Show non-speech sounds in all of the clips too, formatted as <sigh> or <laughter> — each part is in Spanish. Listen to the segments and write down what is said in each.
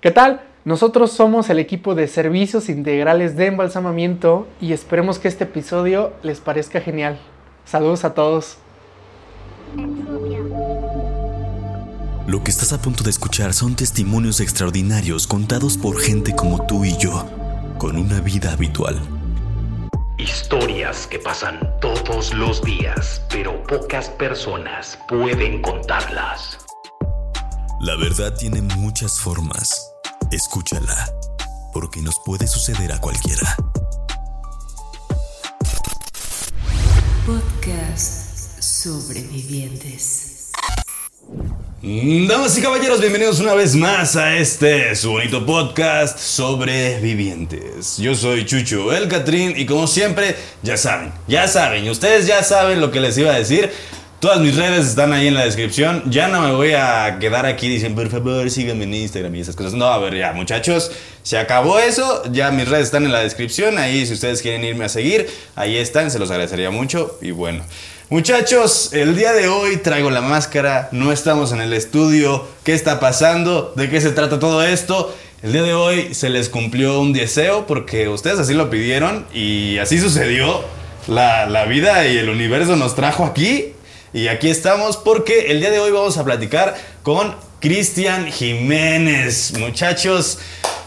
¿Qué tal? Nosotros somos el equipo de servicios integrales de embalsamamiento y esperemos que este episodio les parezca genial. Saludos a todos. Lo que estás a punto de escuchar son testimonios extraordinarios contados por gente como tú y yo, con una vida habitual. Historias que pasan todos los días, pero pocas personas pueden contarlas. La verdad tiene muchas formas. Escúchala, porque nos puede suceder a cualquiera. Podcast Sobrevivientes. Damas y caballeros, bienvenidos una vez más a este su bonito podcast Sobrevivientes. Yo soy Chucho El Catrín y como siempre, ya saben, ya saben, ustedes ya saben lo que les iba a decir. Todas mis redes están ahí en la descripción. Ya no me voy a quedar aquí diciendo, por favor, síganme en Instagram y esas cosas. No, a ver, ya, muchachos, se acabó eso. Ya mis redes están en la descripción. Ahí, si ustedes quieren irme a seguir, ahí están. Se los agradecería mucho. Y bueno, muchachos, el día de hoy traigo la máscara. No estamos en el estudio. ¿Qué está pasando? ¿De qué se trata todo esto? El día de hoy se les cumplió un deseo porque ustedes así lo pidieron y así sucedió. La, la vida y el universo nos trajo aquí y aquí estamos porque el día de hoy vamos a platicar con Cristian Jiménez. Muchachos,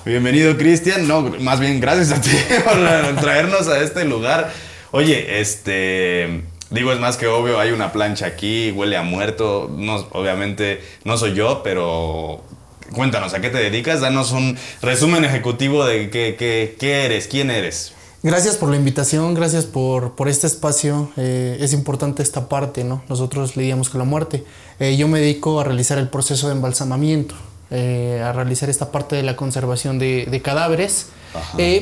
bienvenido Cristian. No, más bien gracias a ti <laughs> por traernos a este lugar. Oye, este... Digo, es más que obvio, hay una plancha aquí, huele a muerto. No, obviamente no soy yo, pero cuéntanos, ¿a qué te dedicas? Danos un resumen ejecutivo de qué, qué, qué eres, quién eres. Gracias por la invitación, gracias por, por este espacio. Eh, es importante esta parte, ¿no? Nosotros lidiamos con la muerte. Eh, yo me dedico a realizar el proceso de embalsamamiento, eh, a realizar esta parte de la conservación de, de cadáveres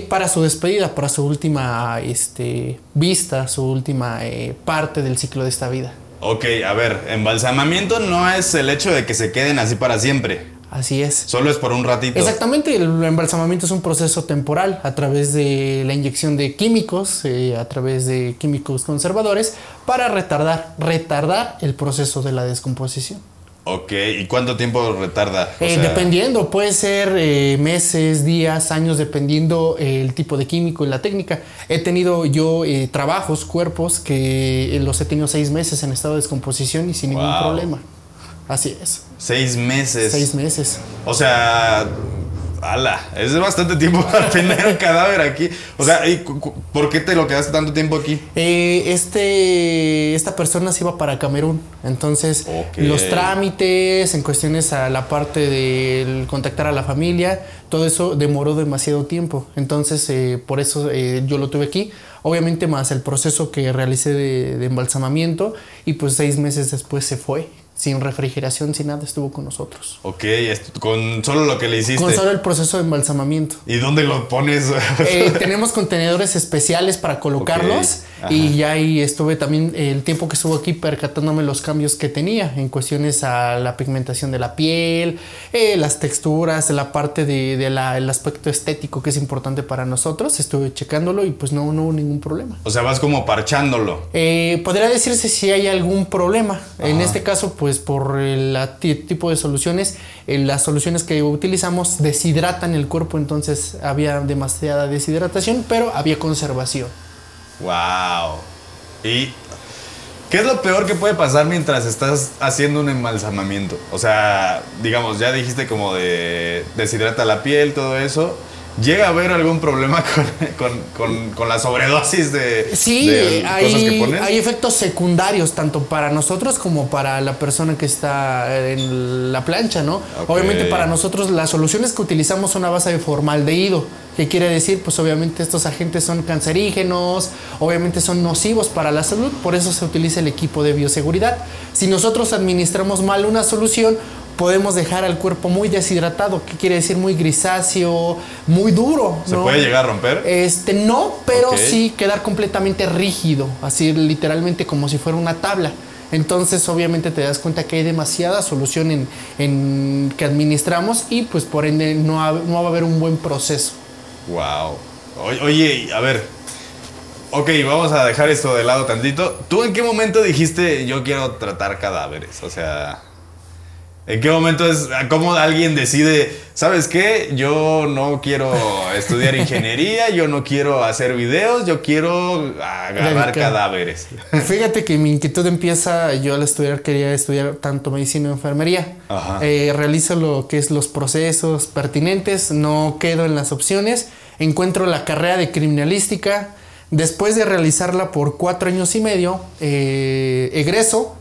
para su despedida, para su última este, vista, su última parte del ciclo de esta vida. Ok, a ver, embalsamamiento no es el hecho de que se queden así para siempre. Así es. Solo es por un ratito. Exactamente, el embalsamamiento es un proceso temporal a través de la inyección de químicos, eh, a través de químicos conservadores, para retardar, retardar el proceso de la descomposición. Ok, ¿y cuánto tiempo retarda? Eh, dependiendo, puede ser eh, meses, días, años, dependiendo el tipo de químico y la técnica. He tenido yo trabajos, cuerpos, que los he tenido seis meses en estado de descomposición y sin ningún problema. Así es. Seis meses. Seis meses. O sea, ala, es bastante tiempo <laughs> para tener un cadáver aquí. O sea, ¿por qué te lo quedaste tanto tiempo aquí? Eh, este, esta persona se iba para Camerún. Entonces, los trámites, en cuestiones a la parte de contactar a la familia, todo eso demoró demasiado tiempo. Entonces, eh, por eso eh, yo lo tuve aquí. Obviamente, más el proceso que realicé de, de embalsamamiento. Y pues seis meses después se fue sin refrigeración, sin nada, estuvo con nosotros. Ok, con solo lo que le hiciste. Con solo el proceso de embalsamamiento. ¿Y dónde lo pones? Eh, <laughs> tenemos contenedores especiales para colocarlos y ya ahí estuve también el tiempo que estuvo aquí percatándome los cambios que tenía en cuestiones a la pigmentación de la piel, eh, las texturas, la parte del de, aspecto estético que es importante para nosotros. Estuve checándolo y pues no, no hubo ningún problema. O sea, vas como parchándolo. Eh, podría decirse si hay algún problema. En este caso, pues por el tipo de soluciones, eh, las soluciones que utilizamos deshidratan el cuerpo, entonces había demasiada deshidratación, pero había conservación. Wow. ¿Y qué es lo peor que puede pasar mientras estás haciendo un embalsamamiento? O sea, digamos, ya dijiste como de deshidrata la piel, todo eso. ¿Llega a haber algún problema <laughs> con, la sobredosis de, sí, hay, cosas que pones? hay efectos secundarios tanto para nosotros como para la persona que está en la plancha, ¿no? Obviamente para nosotros las soluciones que utilizamos son a base de formaldehído. ¿Qué quiere decir? Pues obviamente estos agentes son cancerígenos, obviamente son nocivos para la salud, por eso se utiliza el equipo de bioseguridad. Si nosotros administramos mal una solución, podemos dejar al cuerpo muy deshidratado, ¿qué quiere decir muy grisáceo, muy duro. ¿Se puede llegar a romper? Este, no, pero sí quedar completamente rígido, así literalmente como si fuera una tabla. Entonces, obviamente te das cuenta que hay demasiada solución en, que administramos y pues por ende no, no va a haber un buen proceso. Wow. Oye, a ver. Ok, vamos a dejar esto de lado tantito. ¿Tú en qué momento dijiste yo quiero tratar cadáveres? O sea, ¿En qué momento es cómo alguien decide, sabes qué? Yo no quiero estudiar ingeniería, yo no quiero hacer videos, yo quiero agarrar cadáveres. Fíjate que mi inquietud empieza, yo al estudiar quería estudiar tanto medicina y enfermería. Eh, realizo lo que es los procesos pertinentes, no quedo en las opciones, encuentro la carrera de criminalística, después de realizarla por cuatro años y medio, eh, egreso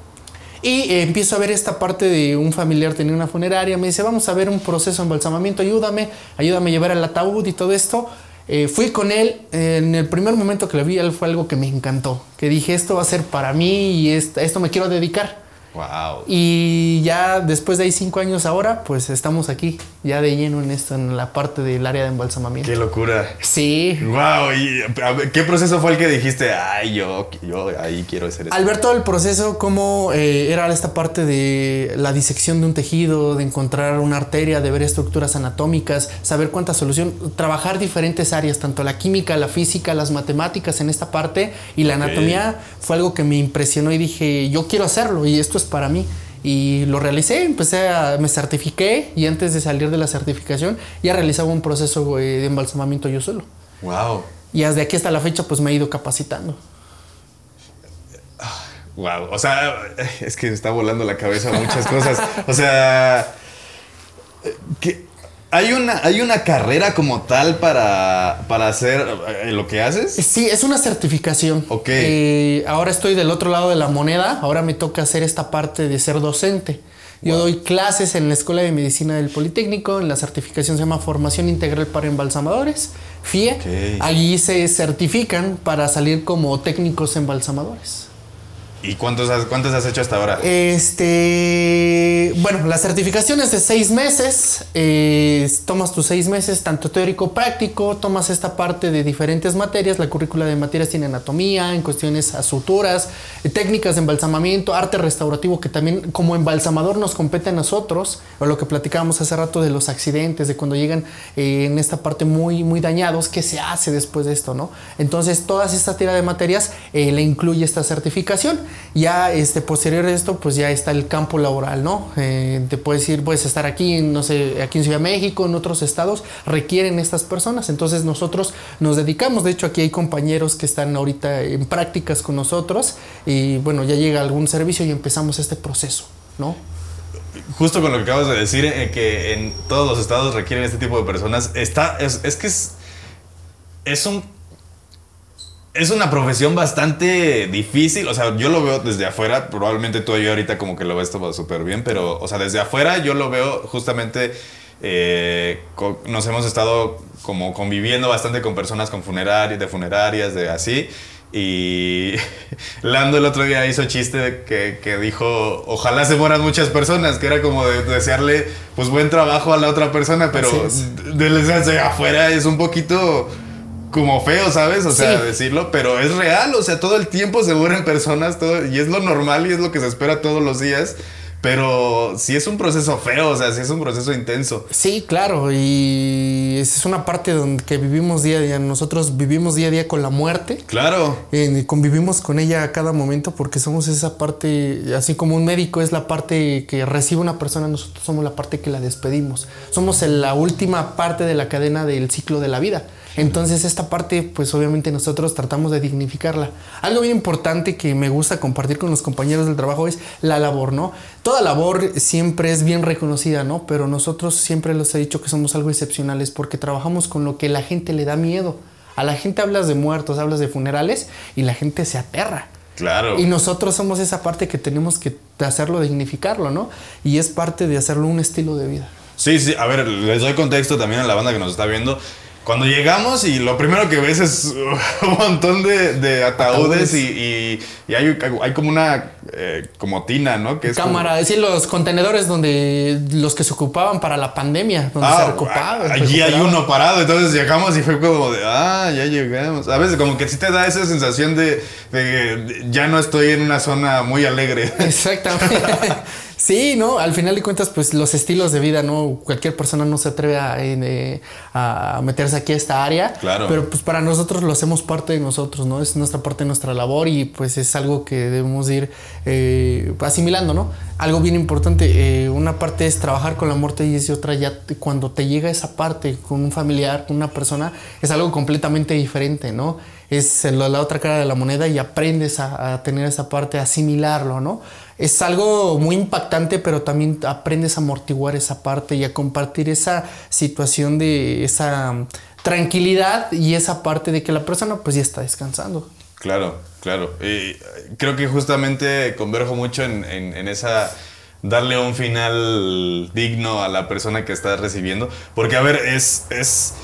y eh, empiezo a ver esta parte de un familiar tenía una funeraria, me dice, vamos a ver un proceso de embalsamamiento, ayúdame, ayúdame a llevar el ataúd y todo esto. Eh, fui con él, en el primer momento que lo vi, él fue algo que me encantó, que dije, esto va a ser para mí y esto me quiero dedicar. Wow. Y ya después de ahí cinco años ahora, pues estamos aquí, ya de lleno en esto, en la parte del área de embalsamamiento. Qué locura. Sí. Wow. ¿Y qué proceso fue el que dijiste, ay, yo, yo ahí quiero hacer eso? Al ver todo el proceso, cómo eh, era esta parte de la disección de un tejido, de encontrar una arteria, de ver estructuras anatómicas, saber cuánta solución, trabajar diferentes áreas, tanto la química, la física, las matemáticas en esta parte y la anatomía fue algo que me impresionó y dije, yo quiero hacerlo y esto para mí. Y lo realicé, empecé a, me certifiqué y antes de salir de la certificación ya realizaba un proceso de embalsamamiento yo solo. Wow. Y desde aquí hasta la fecha pues me he ido capacitando. Wow, o sea, es que me está volando la cabeza muchas cosas. O sea, que ¿Hay una, ¿Hay una carrera como tal para, para hacer eh, lo que haces? Sí, es una certificación. Ok. Eh, ahora estoy del otro lado de la moneda. Ahora me toca hacer esta parte de ser docente. Yo doy clases en la Escuela de Medicina del Politécnico. En la certificación se llama Formación Integral para Embalsamadores, FIE. Allí se certifican para salir como técnicos embalsamadores. ¿Y cuántos has, cuántos has hecho hasta ahora? Este, bueno, la certificación es de seis meses. Eh, tomas tus seis meses, tanto teórico práctico, tomas esta parte de diferentes materias. La currícula de materias tiene anatomía, en cuestiones a suturas, eh, técnicas de embalsamamiento, arte restaurativo, que también como embalsamador nos compete a nosotros, o lo que platicábamos hace rato de los accidentes, de cuando llegan eh, en esta parte muy, muy dañados, ¿qué se hace después de esto, no? Entonces, todas esta tira de materias le incluye esta certificación. Ya este, posterior a esto, pues ya está el campo laboral, ¿no? Eh, te puedes ir, puedes estar aquí, no sé, aquí en Ciudad de México, en otros estados, requieren estas personas. Entonces nosotros nos dedicamos, de hecho aquí hay compañeros que están ahorita en prácticas con nosotros y bueno, ya llega algún servicio y empezamos este proceso, ¿no? Justo con lo que acabas de decir, eh, que en todos los estados requieren este tipo de personas, está, es, es que es, es un es una profesión bastante difícil. O sea, yo lo veo desde afuera. Probablemente tú y yo ahorita como que lo ves todo súper bien. Pero, o sea, desde afuera yo lo veo justamente. Eh, nos hemos estado como conviviendo bastante con personas con funerarias, de funerarias, de así. Y <laughs> Lando el otro día hizo chiste que, que, dijo, ojalá se mueran muchas personas, que era como de desearle pues buen trabajo a la otra persona, pero desde afuera es un poquito como feo, ¿sabes? O sea, decirlo, pero es real, o sea, todo el tiempo se mueren personas, todo, y es lo normal y es lo que se espera todos los días. Pero sí es un proceso feo, o sea, sí es un proceso intenso. Sí, claro, y es una parte donde que vivimos día a día. Nosotros vivimos día a día con la muerte. Claro. y convivimos con ella a cada momento porque somos esa parte, así como un médico es la parte que recibe una persona, nosotros somos la parte que la despedimos. Somos la última parte de la cadena del ciclo de la vida. Entonces esta parte, pues obviamente nosotros tratamos de dignificarla. Algo bien importante que me gusta compartir con los compañeros del trabajo es la labor, ¿no? Toda labor siempre es bien reconocida, ¿no? Pero nosotros siempre les he dicho que somos algo excepcionales porque trabajamos con lo que la gente le da miedo. A la gente hablas de muertos, hablas de funerales y la gente se aterra. Claro. Y nosotros somos esa parte que tenemos que hacerlo, dignificarlo, ¿no? Y es parte de hacerlo un estilo de vida. Sí, sí, a ver, les doy contexto también a la banda que nos está viendo. Cuando llegamos y lo primero que ves es <laughs> un montón de, ataúdes, y, hay, como una eh, como tina, ¿no? Que es Cámara, es decir, los contenedores donde los que se ocupaban para la pandemia, donde se ocupaban. Allí hay uno parado, entonces llegamos y fue como de, ah, ya llegamos. A veces como que sí te da esa sensación de, de ya no estoy en una zona muy alegre. Exactamente. <laughs> Sí, ¿no? Al final de cuentas, pues los estilos de vida, ¿no? Cualquier persona no se atreve a, eh, a meterse aquí a esta área. Claro. Pero pues para nosotros lo hacemos parte de nosotros, ¿no? Es nuestra parte de nuestra labor y pues es algo que debemos ir eh, asimilando, ¿no? Algo bien importante, eh, una parte es trabajar con la muerte y es otra ya cuando te llega esa parte con un familiar, con una persona, es algo completamente diferente, ¿no? Es la, la otra cara de la moneda y aprendes a, a tener esa parte, a asimilarlo, ¿no? Es algo muy impactante, pero también aprendes a amortiguar esa parte y a compartir esa situación de esa um, tranquilidad y esa parte de que la persona pues ya está descansando. Claro, claro. Y creo que justamente converjo mucho en, en, esa darle un final digno a la persona que estás recibiendo. Porque, a ver, es. es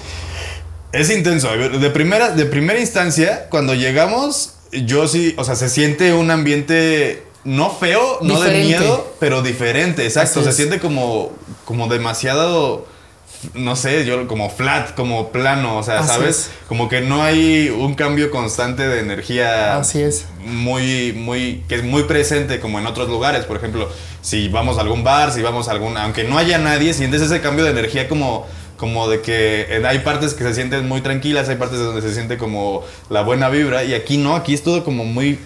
es intenso. De primera, de primera instancia, cuando llegamos, yo sí, o sea, se siente un ambiente no feo, no de miedo, pero diferente, exacto. Se siente como, como demasiado, no sé, yo como flat, como plano, o sea, Así ¿sabes? es. Como que no hay un cambio constante de energía. Así es. Muy, muy, que es muy presente como en otros lugares. Por ejemplo, si vamos a algún bar, si vamos a algún, aunque no haya nadie, sientes ese cambio de energía como, como de que en- hay partes que se sienten muy tranquilas, hay partes donde se siente como la buena vibra y aquí no, aquí es todo como muy,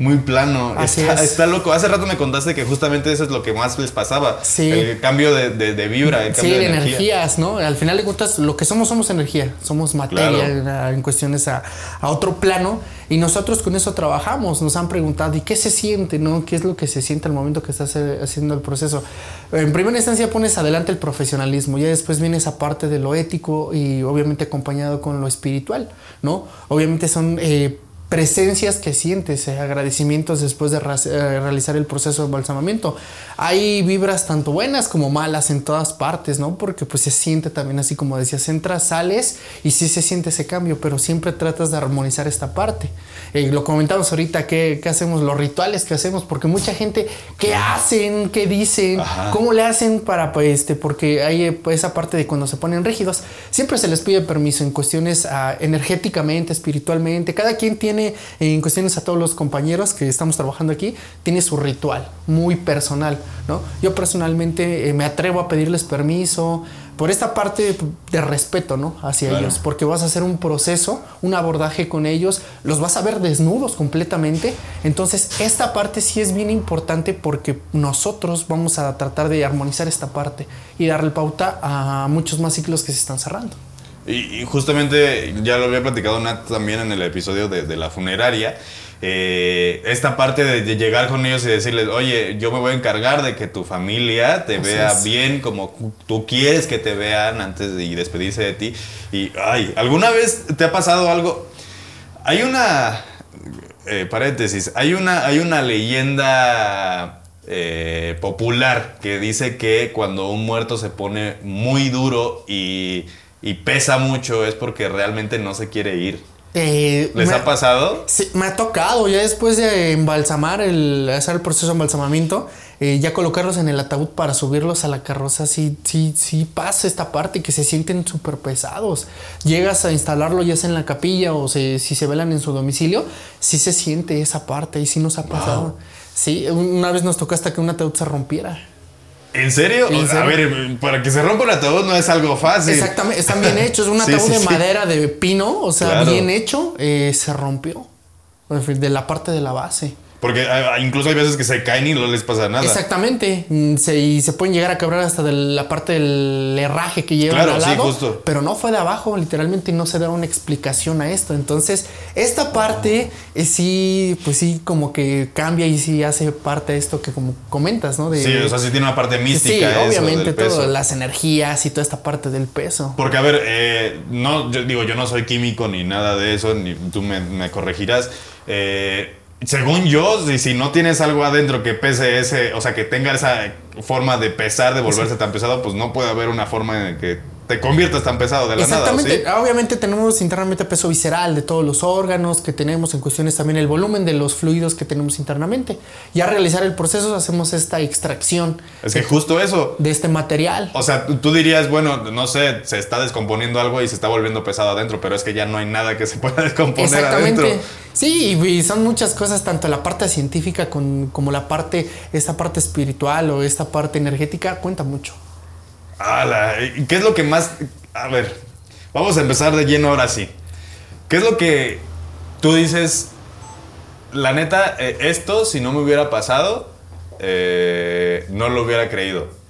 muy plano. Así está, es. está loco. Hace rato me contaste que justamente eso es lo que más les pasaba. Sí. El cambio de, de- de vibra, el Sí, cambio de de, energía. energías, ¿no? Al final de cuentas, lo que somos, somos energía, somos materia Claro. en- en cuestiones a, a otro plano y nosotros con eso trabajamos. Nos han preguntado, ¿y qué se siente, no? ¿Qué es lo que se siente al momento que estás eh, haciendo el proceso? En primera instancia pones adelante el profesionalismo, ya después viene esa parte de lo ético y obviamente acompañado con lo espiritual, ¿no? Obviamente son... eh, presencias que sientes, eh, agradecimientos después de eh, realizar el proceso de embalsamamiento. Hay vibras tanto buenas como malas en todas partes, ¿no? Porque pues se siente también así como decías, entras, sales y sí se siente ese cambio, pero siempre tratas de armonizar esta parte. Eh, lo comentamos ahorita, ¿qué, qué hacemos? Los rituales que hacemos, porque mucha gente, ¿qué hacen? ¿Qué dicen? Ajá. ¿Cómo le hacen para, pues, este, porque hay eh, pues, esa parte de cuando se ponen rígidos, siempre se les pide permiso en cuestiones ah, energéticamente, espiritualmente. Cada quien tiene, eh, en cuestiones a todos los compañeros que estamos trabajando aquí, tiene su ritual muy personal, ¿no? Yo personalmente eh, me atrevo a pedirles permiso por esta parte de respeto, ¿no? Hacia Claro. ellos, porque vas a hacer un proceso, un abordaje con ellos, los vas a ver desnudos completamente. Entonces, esta parte sí es bien importante porque nosotros vamos a tratar de armonizar esta parte y darle pauta a muchos más ciclos que se están cerrando. Y, y justamente ya lo había platicado Nat también en el episodio de, de la funeraria. eh, esta parte de, de llegar con ellos y decirles, oye, yo me voy a encargar de que tu familia te Así vea es. bien como tú quieres que te vean antes de y despedirse de ti. Y, ay, ¿alguna vez te ha pasado algo? Hay una, eh, paréntesis, hay una, hay una leyenda eh, popular que dice que cuando un muerto se pone muy duro y, y pesa mucho es porque realmente no se quiere ir. Eh, ¿Les ha pasado? Sí, me ha tocado ya después de embalsamar, el, hacer el proceso de embalsamamiento, eh, ya colocarlos en el ataúd para subirlos a la carroza, sí, sí, sí pasa esta parte que se sienten súper pesados. Llegas a instalarlo ya sea en la capilla o se- si se velan en su domicilio, sí se siente esa parte y sí nos ha pasado. Sí, una vez nos tocó hasta que un ataúd se rompiera. ¿En serio? ¿En A ver, para que se rompa un ataúd no es algo fácil. Exactamente, están bien <laughs> hechos. Un Sí, ataúd sí, de sí. madera de pino, o sea, Claro. bien hecho, eh, se rompió. De la parte de la base. Porque incluso hay veces que se caen y no les pasa nada. Exactamente. Mm, se- y se pueden llegar a quebrar hasta de la parte del herraje que llevan Claro, al sí, lado. justo. Pero no fue de abajo, literalmente, y no se da una explicación a esto. Entonces, esta parte eh, sí, pues sí, como que cambia y sí hace parte de esto que como comentas, ¿no? De, Sí, o sea, sí tiene una parte mística. Sí, eso obviamente, todo, las energías y toda esta parte del peso. Porque, a ver, eh, no, yo digo, yo no soy químico ni nada de eso, ni tú me, me corregirás. Eh, según yo, si, si no tienes algo adentro que pese ese, o sea, que tenga esa forma de pesar, de volverse tan pesado, pues no puede haber una forma en que te conviertas tan pesado de la Exactamente. nada. ¿o sí? Obviamente tenemos internamente peso visceral de todos los órganos que tenemos, en cuestiones también el volumen de los fluidos que tenemos internamente. Ya al realizar el proceso hacemos esta extracción Es que justo eso. de este material. O sea, tú, dirías, bueno, no sé, se está descomponiendo algo y se está volviendo pesado adentro, pero es que ya no hay nada que se pueda descomponer Exactamente. adentro. Sí, y son muchas cosas, tanto la parte científica como la parte, esta parte espiritual o esta parte energética, cuenta mucho. ¿Qué es lo que más... A ver, vamos a empezar de lleno ahora sí. ¿Qué es lo que tú dices, la neta, eh, esto si no me hubiera pasado, eh, no lo hubiera creído?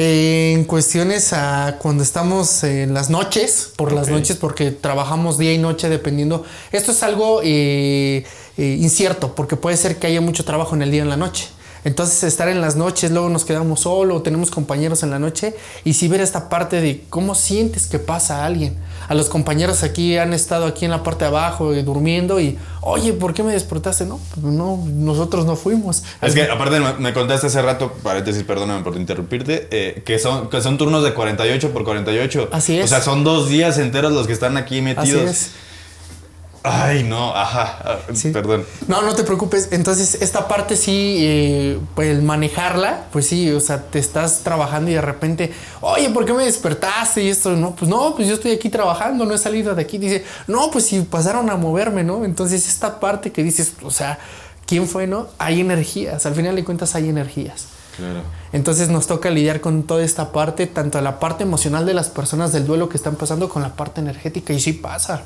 en cuestiones a cuando estamos en las noches, por las noches, porque trabajamos día y noche dependiendo. Esto es algo eh, incierto, porque puede ser que haya mucho trabajo en el día y en la noche. Entonces estar en las noches, luego nos quedamos solos, tenemos compañeros en la noche y si ver esta parte de cómo sientes que pasa a alguien. A los compañeros aquí han estado aquí en la parte de abajo eh, durmiendo y, oye, ¿por qué me despertaste? No, pues no, nosotros no fuimos. Es que aparte me contaste hace rato, paréntesis, perdóname por interrumpirte, eh, que, son, que son turnos de 48 por 48. Así es. O sea, son dos días enteros los que están aquí metidos. Así es. Ay, no, ajá, ah, perdón. No, no te preocupes. Entonces, esta parte sí, eh, pues el manejarla, pues sí, o sea, te estás trabajando y de repente, oye, ¿por qué me despertaste? Y esto, no, pues no, pues yo estoy aquí trabajando, no he salido de aquí. Dice, no, pues si pasaron a moverme, ¿no? Entonces, esta parte que dices, o sea, ¿quién fue, no? Hay energías, al final de cuentas hay energías. Claro. Entonces nos toca lidiar con toda esta parte, tanto la parte emocional de las personas del duelo que están pasando con la parte energética y sí pasa.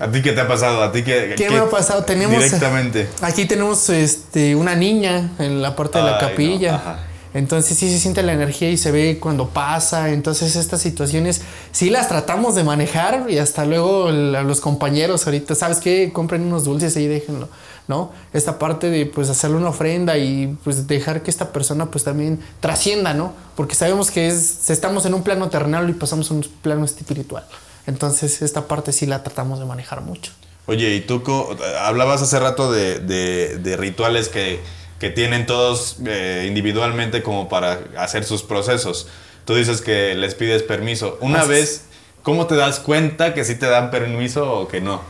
¿A ti qué te ha pasado? ¿A ti qué, ¿Qué, me ha pasado? Tenemos, directamente. Aquí tenemos este, una niña en la parte de la capilla. Entonces sí se siente la energía y se ve cuando pasa. Entonces estas situaciones sí las tratamos de manejar y hasta luego los compañeros ahorita, ¿sabes qué? Compren unos dulces y déjenlo, ¿no? Esta parte de pues hacerle una ofrenda y pues dejar que esta persona pues también trascienda, ¿no? Porque sabemos que es, estamos en un plano terrenal y pasamos a un plano espiritual. Entonces esta parte sí la tratamos de manejar mucho. Oye, y tú hablabas hace rato de, rituales que, tienen todos eh, individualmente como para hacer sus procesos. Tú dices que les pides permiso. Una vez, ¿cómo te das cuenta que sí te dan permiso o que no?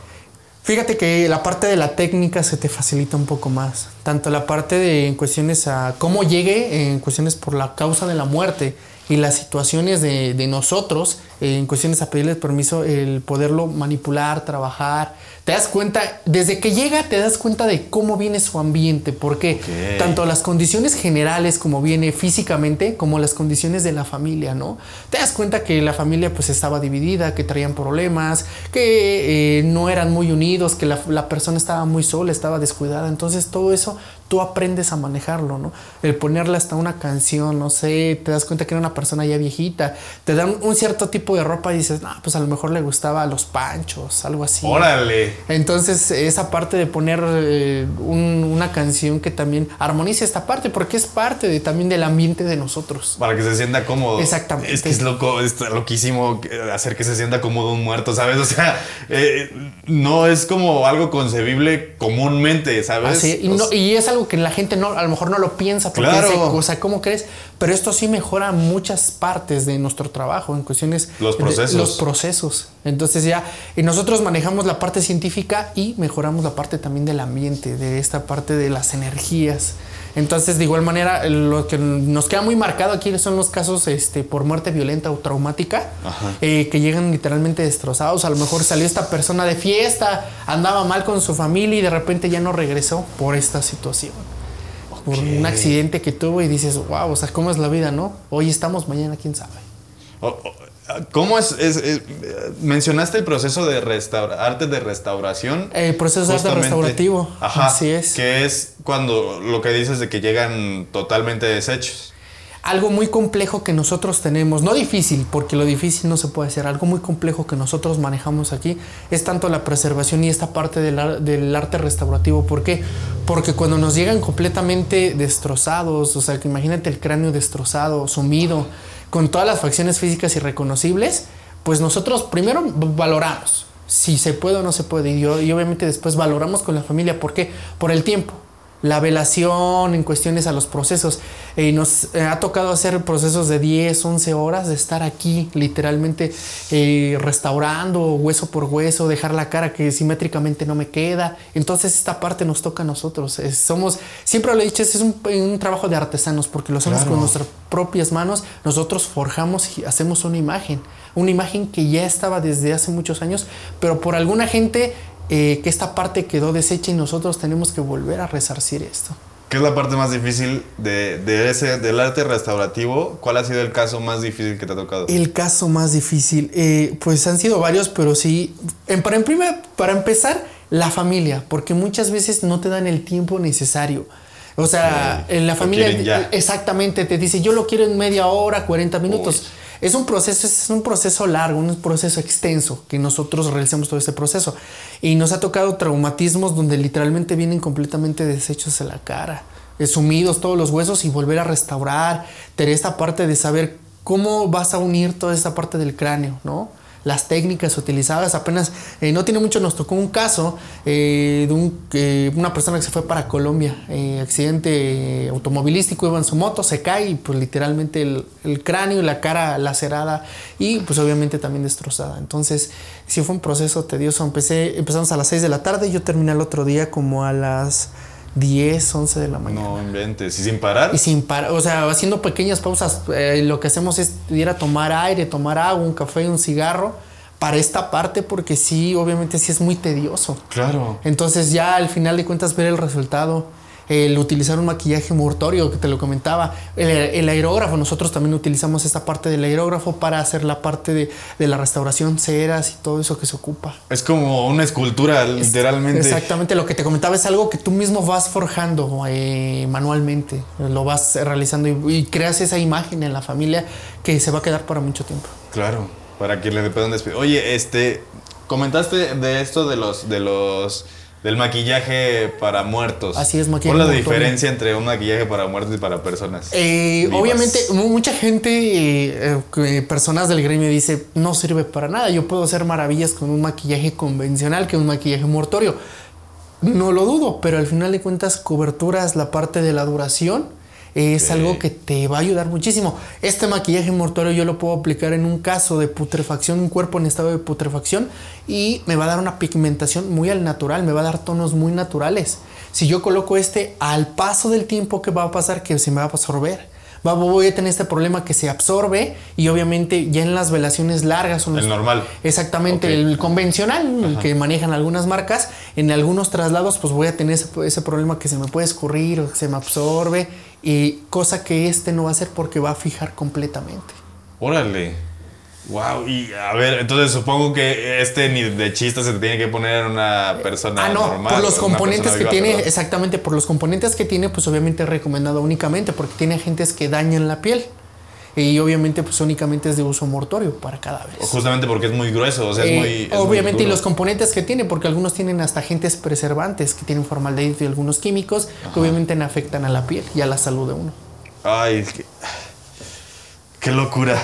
Fíjate que la parte de la técnica se te facilita un poco más. Tanto la parte de en cuestiones a cómo llegue, en cuestiones por la causa de la muerte y las situaciones de, de nosotros, en cuestiones a pedirles permiso, el poderlo manipular, trabajar, te das cuenta, desde que llega te das cuenta de cómo viene su ambiente, porque tanto las condiciones generales como viene físicamente, como las condiciones de la familia, ¿no? Te das cuenta que la familia pues estaba dividida, que traían problemas, que eh, no eran muy unidos, que la, la persona estaba muy sola, estaba descuidada, entonces todo eso tú aprendes a manejarlo, ¿no? El ponerle hasta una canción, no sé, te das cuenta que era una persona ya viejita, te dan un cierto tipo de ropa y dices, no, pues a lo mejor le gustaba los panchos, algo así. Órale. Entonces, esa parte de poner eh, una canción que también armonice esta parte, porque es parte de, también del ambiente de nosotros. Para que se sienta cómodo. Exactamente. Es que es loco, es loquísimo hacer que se sienta cómodo un muerto, ¿sabes? O sea, eh, no es como algo concebible comúnmente, ¿sabes? Así, y, y es algo que la gente no, a lo mejor no lo piensa porque claro. o sea, ¿cómo crees? Pero esto sí mejora muchas partes de nuestro trabajo en cuestiones los procesos. los procesos. Entonces ya y nosotros manejamos la parte científica y mejoramos la parte también del ambiente, de esta parte de las energías. Entonces, de igual manera, lo que nos queda muy marcado aquí son los casos este, por muerte violenta o traumática, eh, que llegan literalmente destrozados. A lo mejor salió esta persona de fiesta, andaba mal con su familia y de repente ya no regresó por esta situación. Por un accidente que tuvo y dices, wow, o sea, ¿cómo es la vida, no? Hoy estamos, mañana quién sabe. ¿Cómo es, Mencionaste el proceso de restaura, arte de restauración. El proceso de arte restaurativo. Ajá. Así es. Que es cuando lo que dices de que llegan totalmente deshechos. Algo muy complejo que nosotros tenemos, no difícil, porque lo difícil no se puede hacer, algo muy complejo que nosotros manejamos aquí es tanto la preservación y esta parte del, arte restaurativo. ¿Por qué? Porque cuando nos llegan completamente destrozados, o sea, que imagínate el cráneo destrozado, sumido, con todas las facciones físicas irreconocibles, pues nosotros primero valoramos si se puede o no se puede. Y, y obviamente después valoramos con la familia. ¿Por qué? Por el tiempo la velación, en cuestiones a los procesos. y nos eh, ha tocado hacer procesos de 10, 11 horas de estar aquí, literalmente eh, restaurando hueso por hueso, dejar la cara que simétricamente no me queda. Entonces esta parte nos toca a nosotros. somos, siempre lo he dicho, es un, trabajo de artesanos porque lo hacemos con nuestras propias manos. Nosotros forjamos y hacemos una imagen, una imagen que ya estaba desde hace muchos años, pero por alguna gente eh, que esta parte quedó deshecha y nosotros tenemos que volver a resarcir esto. ¿Qué es la parte más difícil de, ese, del arte restaurativo? ¿Cuál ha sido el caso más difícil que te ha tocado? El caso más difícil, eh, pues han sido varios, pero sí, en, para, para empezar, la familia, porque muchas veces no te dan el tiempo necesario. O sea, en la familia exactamente te dice, yo lo quiero en media hora, 40 minutos. Es un proceso, es un proceso largo, un proceso extenso que nosotros realizamos todo este proceso. Y nos ha tocado traumatismos donde literalmente vienen completamente deshechos de la cara, sumidos todos los huesos y volver a restaurar, tener esta parte de saber cómo vas a unir toda esta parte del cráneo, ¿no? Las técnicas utilizadas. Apenas eh, no tiene mucho, nos tocó un caso eh, de un, una persona que se fue para Colombia, eh, accidente automovilístico, iba en su moto, se cae y pues literalmente el, cráneo y la cara lacerada y pues obviamente también destrozada. Entonces sí fue un proceso tedioso. Empecé, empezamos a las 6 de la tarde yo terminé el otro día como a las 10, 11 de la mañana. No inventes. ¿Y sin parar? Y sin parar. O sea, haciendo pequeñas pausas. Eh, lo que hacemos es ir a tomar aire, tomar agua, un café, un cigarro. Para esta parte, porque sí, obviamente sí es muy tedioso. Claro. Entonces, ya al final de cuentas, ver el resultado el utilizar un maquillaje mortorio que te lo comentaba, el, aerógrafo, nosotros también utilizamos esta parte del aerógrafo para hacer la parte de, la restauración, ceras y todo eso que se ocupa. Es como una escultura, literalmente. Exactamente, lo que te comentaba es algo que tú mismo vas forjando eh, manualmente, lo vas realizando y, creas esa imagen en la familia que se va a quedar para mucho tiempo. Claro, para que le puedan despedir. Oye, este, comentaste de esto de los, de los del maquillaje para muertos. Así es, maquillaje. ¿Cuál es la diferencia entre un maquillaje para muertos y para personas? Eh, obviamente, mucha gente, eh, eh, personas del gremio dice, no sirve para nada. Yo puedo hacer maravillas con un maquillaje convencional que un maquillaje mortorio. No lo dudo, pero al final de cuentas, coberturas, la parte de la duración es algo que te va a ayudar muchísimo. Este maquillaje mortuorio yo lo puedo aplicar en un caso de putrefacción, un cuerpo en estado de putrefacción y me va a dar una pigmentación muy al natural, me va a dar tonos muy naturales. Si yo coloco este al paso del tiempo que va a pasar, que se me va a absorber voy a tener este problema que se absorbe y obviamente ya en las velaciones largas son el normal. Exactamente el convencional que manejan algunas marcas. En algunos traslados pues voy a tener ese, ese, problema que se me puede escurrir o que se me absorbe y cosa que este no va a hacer porque va a fijar completamente. Órale Wow, y a ver, entonces supongo que este ni de chiste se tiene que poner en una persona ah, no, Por los componentes que tiene, exactamente, por los componentes que tiene, pues obviamente es recomendado únicamente porque tiene agentes que dañan la piel. Y obviamente, pues únicamente es de uso mortorio para cada vez. Justamente porque es muy grueso, o sea, es eh, muy. obviamente, y los componentes que tiene, porque algunos tienen hasta agentes preservantes que tienen formaldehído y algunos químicos que obviamente afectan a la piel y a la salud de uno. Ay, es que. Qué locura.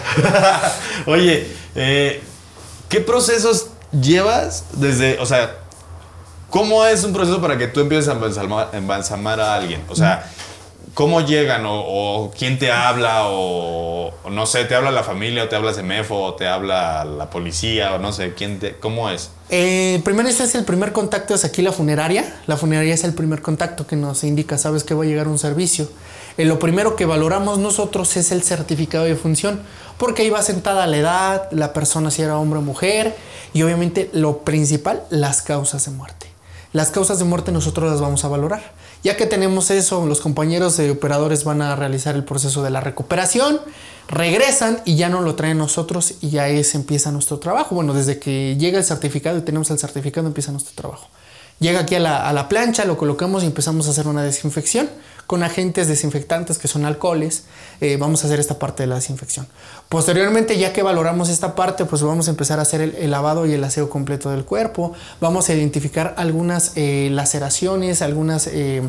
<laughs> Oye, eh, ¿qué procesos llevas desde, o sea, cómo es un proceso para que tú empieces a embalsamar, a alguien? O sea, ¿cómo llegan? O, quién te habla? O, no sé, ¿te habla la familia? ¿O te habla CEMEFO? ¿O te habla la policía? O no sé, ¿quién te, ¿cómo es? Eh, primero este es el primer contacto, es aquí la funeraria. La funeraria es el primer contacto que nos indica, sabes que va a llegar un servicio. Eh, lo primero que valoramos nosotros es el certificado de función, porque ahí va sentada la edad, la persona si era hombre o mujer, y obviamente lo principal, las causas de muerte. Las causas de muerte nosotros las vamos a valorar. Ya que tenemos eso, los compañeros de operadores van a realizar el proceso de la recuperación, regresan y ya no lo traen nosotros y ya es empieza nuestro trabajo. Bueno, desde que llega el certificado y tenemos el certificado empieza nuestro trabajo. Llega aquí a la, a la plancha, lo colocamos y empezamos a hacer una desinfección con agentes desinfectantes que son alcoholes, eh, vamos a hacer esta parte de la desinfección. Posteriormente, ya que valoramos esta parte, pues vamos a empezar a hacer el, lavado y el aseo completo del cuerpo. Vamos a identificar algunas eh, laceraciones, algunas eh,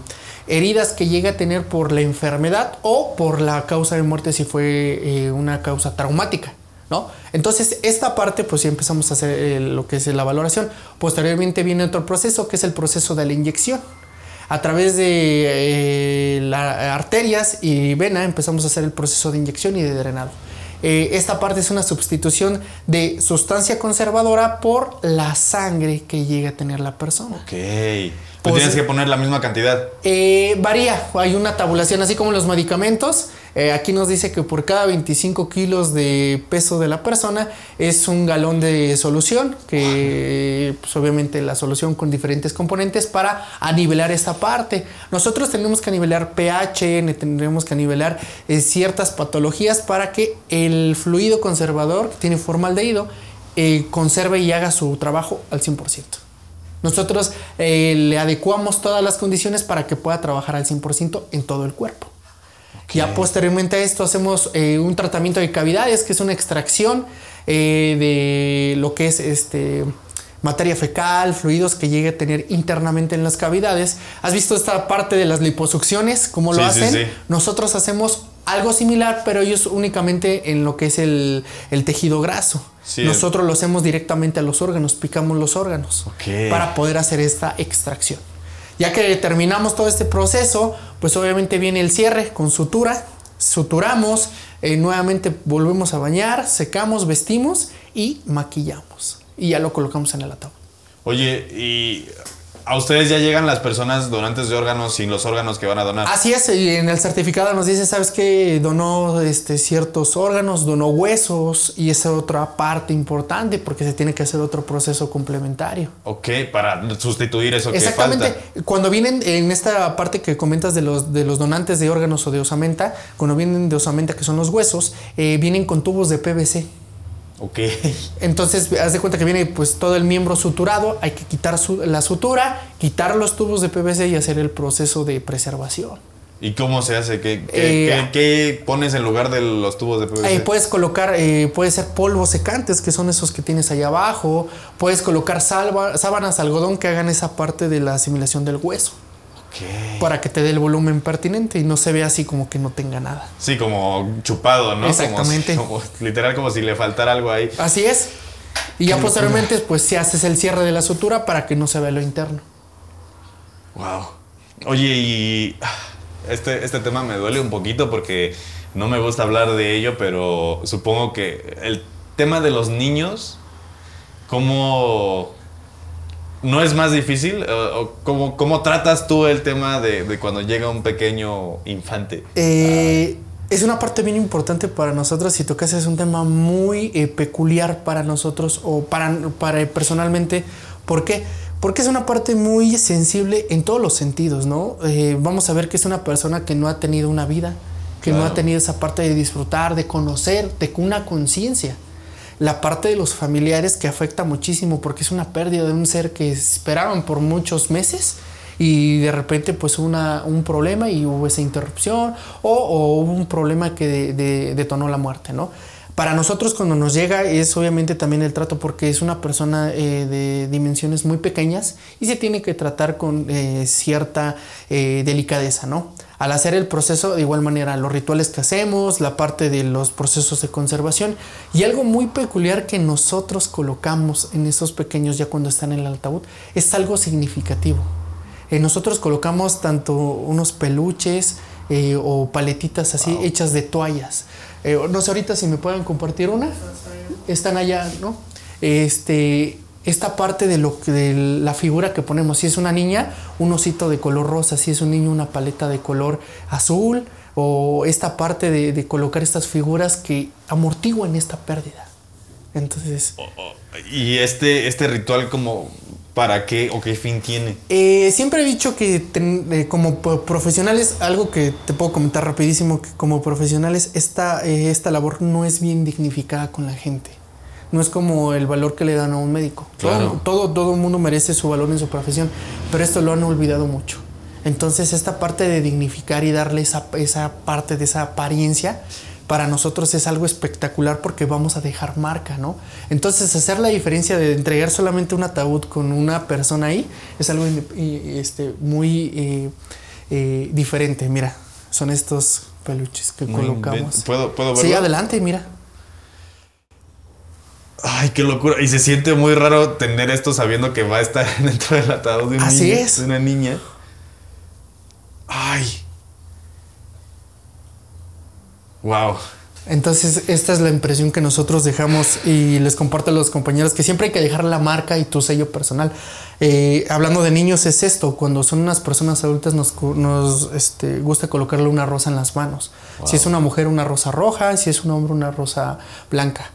heridas que llega a tener por la enfermedad o por la causa de muerte si fue una causa traumática. ¿No? Entonces, esta parte, pues ya empezamos a hacer lo que es la valoración. Posteriormente viene otro proceso, que es el proceso de la inyección a través de eh, arterias y vena empezamos a hacer el proceso de inyección y de drenado. Eh, esta parte es una sustitución de sustancia conservadora por la sangre que llega a tener la persona. Ok. Pues tienes que poner la misma cantidad. Eh, varía, hay una tabulación, así como los medicamentos. Eh, aquí nos dice que por cada 25 kilos de peso de la persona es un galón de solución, que pues, obviamente la solución con diferentes componentes para anivelar esta parte. Nosotros tenemos que nivelar pH, tendremos que nivelar eh, ciertas patologías para que el fluido conservador que tiene formaldehído eh, conserve y haga su trabajo al 100%. Nosotros eh, le adecuamos todas las condiciones para que pueda trabajar al 100% en todo el cuerpo. Ya posteriormente a esto hacemos eh, un tratamiento de cavidades, que es una extracción eh, de lo que es este, materia fecal, fluidos que llegue a tener internamente en las cavidades. ¿Has visto esta parte de las liposucciones? ¿Cómo lo hacen? Nosotros hacemos algo similar, pero ellos únicamente en lo que es el, tejido graso. Nosotros lo hacemos directamente a los órganos, picamos los órganos para poder hacer esta extracción. Ya que terminamos todo este proceso, pues obviamente viene el cierre con sutura, suturamos, eh, nuevamente volvemos a bañar, secamos, vestimos y maquillamos. Y ya lo colocamos en el ataúd. Oye, y a ustedes ya llegan las personas donantes de órganos sin los órganos que van a donar. Así es, y en el certificado nos dice, ¿sabes qué? Donó este, ciertos órganos, donó huesos, y esa otra parte importante porque se tiene que hacer otro proceso complementario. Ok, para sustituir eso que falta. Exactamente. Cuando vienen en esta parte que comentas de los, de los donantes de órganos o de osamenta, cuando vienen de osamenta, que son los huesos, eh, vienen con tubos de PVC. Ok. Entonces, haz de cuenta que viene pues todo el miembro suturado, hay que quitar la sutura, quitar los tubos de PVC y hacer el proceso de preservación. ¿Y cómo se hace? ¿Qué, qué, eh, pones en lugar de los tubos de PVC? Eh, puedes colocar, eh, puede ser polvos secantes, que son esos que tienes ahí abajo. Puedes colocar sábanas, algodón que hagan esa parte de la asimilación del hueso. Para que te dé el volumen pertinente y no se vea así como que no tenga nada. Sí, como chupado, ¿no? Exactamente. literal como si le faltara algo ahí. Así es. Y ya posteriormente, pues si haces el cierre de la sutura para que no se vea lo interno. Wow. Oye, y ah, este, este tema me duele un poquito porque no me gusta hablar de ello, pero supongo que el tema de los niños, ¿cómo ¿No es más difícil? ¿Cómo, cómo tratas tú el tema de, cuando llega un pequeño infante? Eh, es una parte bien importante para nosotros. Si tocas es un tema muy eh, peculiar para nosotros o para, para personalmente. ¿Por qué? Porque es una parte muy sensible en todos los sentidos, ¿no? Eh, vamos a ver que es una persona que no ha tenido una vida, que no ha tenido esa parte de disfrutar, de conocer, de una conciencia la parte de los familiares que afecta muchísimo porque es una pérdida de un ser que esperaban por muchos meses y de repente pues una, un problema y hubo esa interrupción o, hubo un problema que detonó la muerte, ¿no? Para nosotros cuando nos llega es obviamente también el trato porque es una persona eh, de dimensiones muy pequeñas y se tiene que tratar con eh, cierta eh, delicadeza, ¿no? Al hacer el proceso, de igual manera, los rituales que hacemos, la parte de los procesos de conservación y algo muy peculiar que nosotros colocamos en esos pequeños ya cuando están en el ataúd es algo significativo. nosotros colocamos tanto unos peluches o paletitas así hechas de toallas eh, no sé ahorita si me pueden compartir una. Están allá, ¿no? Este, esta parte de, lo, de la figura que ponemos, si es una niña, un osito de color rosa, si es un niño, una paleta de color azul, o esta parte de, colocar estas figuras que amortiguan esta pérdida. Entonces. Y este, este ritual como ¿Para qué o qué fin tiene? Eh, siempre he dicho que eh, como profesionales, algo que te puedo comentar rapidísimo, que como profesionales esta, eh, esta labor no es bien dignificada con la gente. No es como el valor que le dan a un médico. Todo, todo, todo el mundo merece su valor en su profesión, pero esto lo han olvidado mucho. Entonces esta parte de dignificar y darle esa, esa parte de esa apariencia para nosotros es algo espectacular porque vamos a dejar marca, ¿no? Entonces hacer la diferencia de entregar solamente un ataúd con una persona ahí es algo este, muy eh, eh, diferente. Mira, son estos peluches que colocamos. ¿Puedo, ¿Puedo verlo? Sí, adelante, mira. Ay, qué locura. Y se siente muy raro tener esto sabiendo que va a estar <laughs> dentro del ataúd de, Así es. de una niña. Ay. Wow. Entonces, esta es la impresión que nosotros dejamos y les comparto a los compañeros que siempre hay que dejar la marca y tu sello personal. Eh, hablando de niños, es esto: cuando son unas personas adultas, nos, nos este, gusta colocarle una rosa en las manos. Si es una mujer, una rosa roja, si es un hombre, una rosa blanca.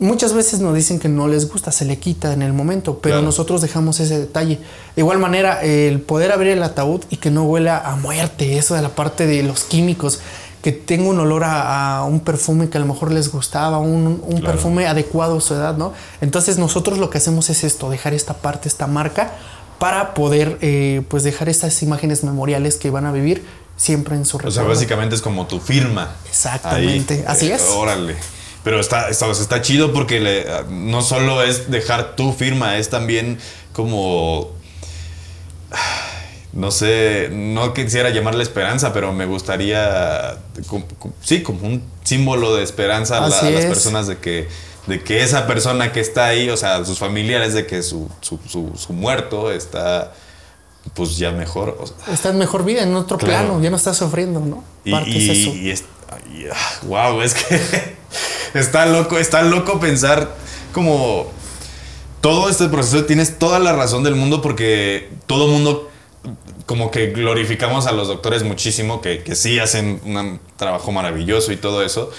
Muchas veces nos dicen que no les gusta, se le quita en el momento, pero nosotros dejamos ese detalle. De igual manera, el poder abrir el ataúd y que no huela a muerte, eso de la parte de los químicos que tenga un olor a, un perfume que a lo mejor les gustaba, un, perfume adecuado a su edad, ¿no? Entonces nosotros lo que hacemos es esto, dejar esta parte, esta marca, para poder eh, pues dejar estas imágenes memoriales que van a vivir siempre en su recuerdo. O sea, básicamente es como tu firma. Exactamente, así es. Órale. Pero está, está, está chido porque no solo es dejar tu firma, es también como no sé, no quisiera llamarle esperanza, pero me gustaría, sí, como un símbolo de esperanza a, las personas de que, de que esa persona que está ahí, o sea, sus familiares, de que su, muerto está pues ya mejor. está en mejor vida, en otro plano, ya no está sufriendo, ¿no? Y, es wow, es que <laughs> está loco, está loco pensar como todo este proceso, tienes toda la razón del mundo porque todo mundo como que glorificamos a los doctores muchísimo, que, que sí hacen un trabajo maravilloso y todo eso.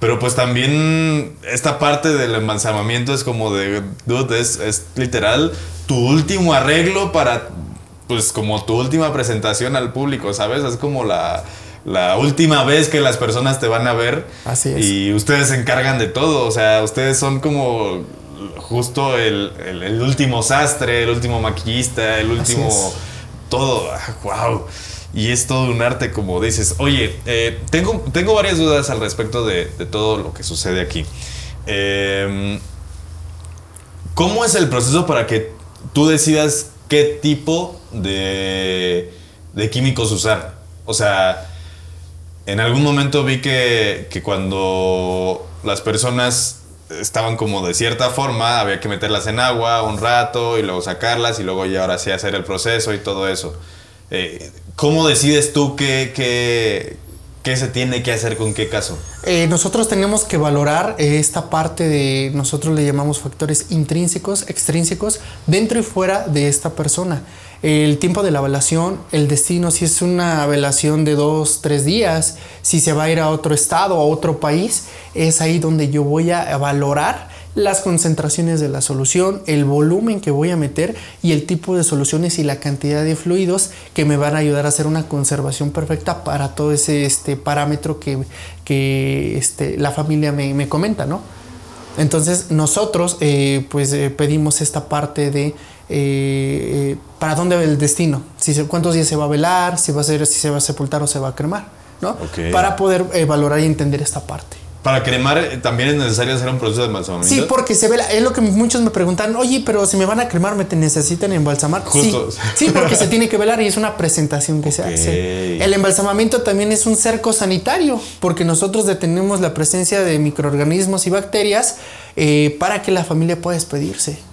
Pero pues también esta parte del embalsamamiento es como de, dude, es, es, literal tu último arreglo para, pues como tu última presentación al público, ¿sabes? Es como la, la última vez que las personas te van a ver. Así es. Y ustedes se encargan de todo, o sea, ustedes son como justo el, el, último sastre, el último maquillista, el último todo, wow. Y es todo un arte, como dices. Oye, eh, tengo, tengo varias dudas al respecto de, todo lo que sucede aquí. Em, ¿Cómo es el proceso para que tú decidas qué tipo de, de químicos usar? O sea, en algún momento vi que, que cuando las personas estaban como de cierta forma, había que meterlas en agua un rato y luego sacarlas y luego ya ahora sí hacer el proceso y todo eso. Eh, ¿Cómo decides tú qué, qué, qué, se tiene que hacer con qué caso? Eh, nosotros tenemos que valorar eh, esta parte de, nosotros le llamamos factores intrínsecos, extrínsecos, dentro y fuera de esta persona el tiempo de la velación, el destino, si es una velación de dos, tres días, si se va a ir a otro estado, a otro país, es ahí donde yo voy a valorar las concentraciones de la solución, el volumen que voy a meter y el tipo de soluciones y la cantidad de fluidos que me van a ayudar a hacer una conservación perfecta para todo ese este, parámetro que, que este, la familia me, comenta, ¿no? Entonces nosotros eh, pues eh, pedimos esta parte de eh, para dónde va el destino, si cuántos días se va a velar, si va a ser, si se va a sepultar o se va a cremar, ¿no? Para poder eh, valorar y entender esta parte. Para cremar eh, también es necesario hacer un proceso de embalsamamiento. Sí, porque se vela. Es lo que muchos me preguntan. Oye, pero si me van a cremar, ¿me necesitan embalsamar? Justo. Sí, porque se tiene que velar y es una presentación que se hace. El embalsamamiento también es un cerco sanitario, porque nosotros detenemos la presencia de microorganismos y bacterias para que la familia pueda despedirse.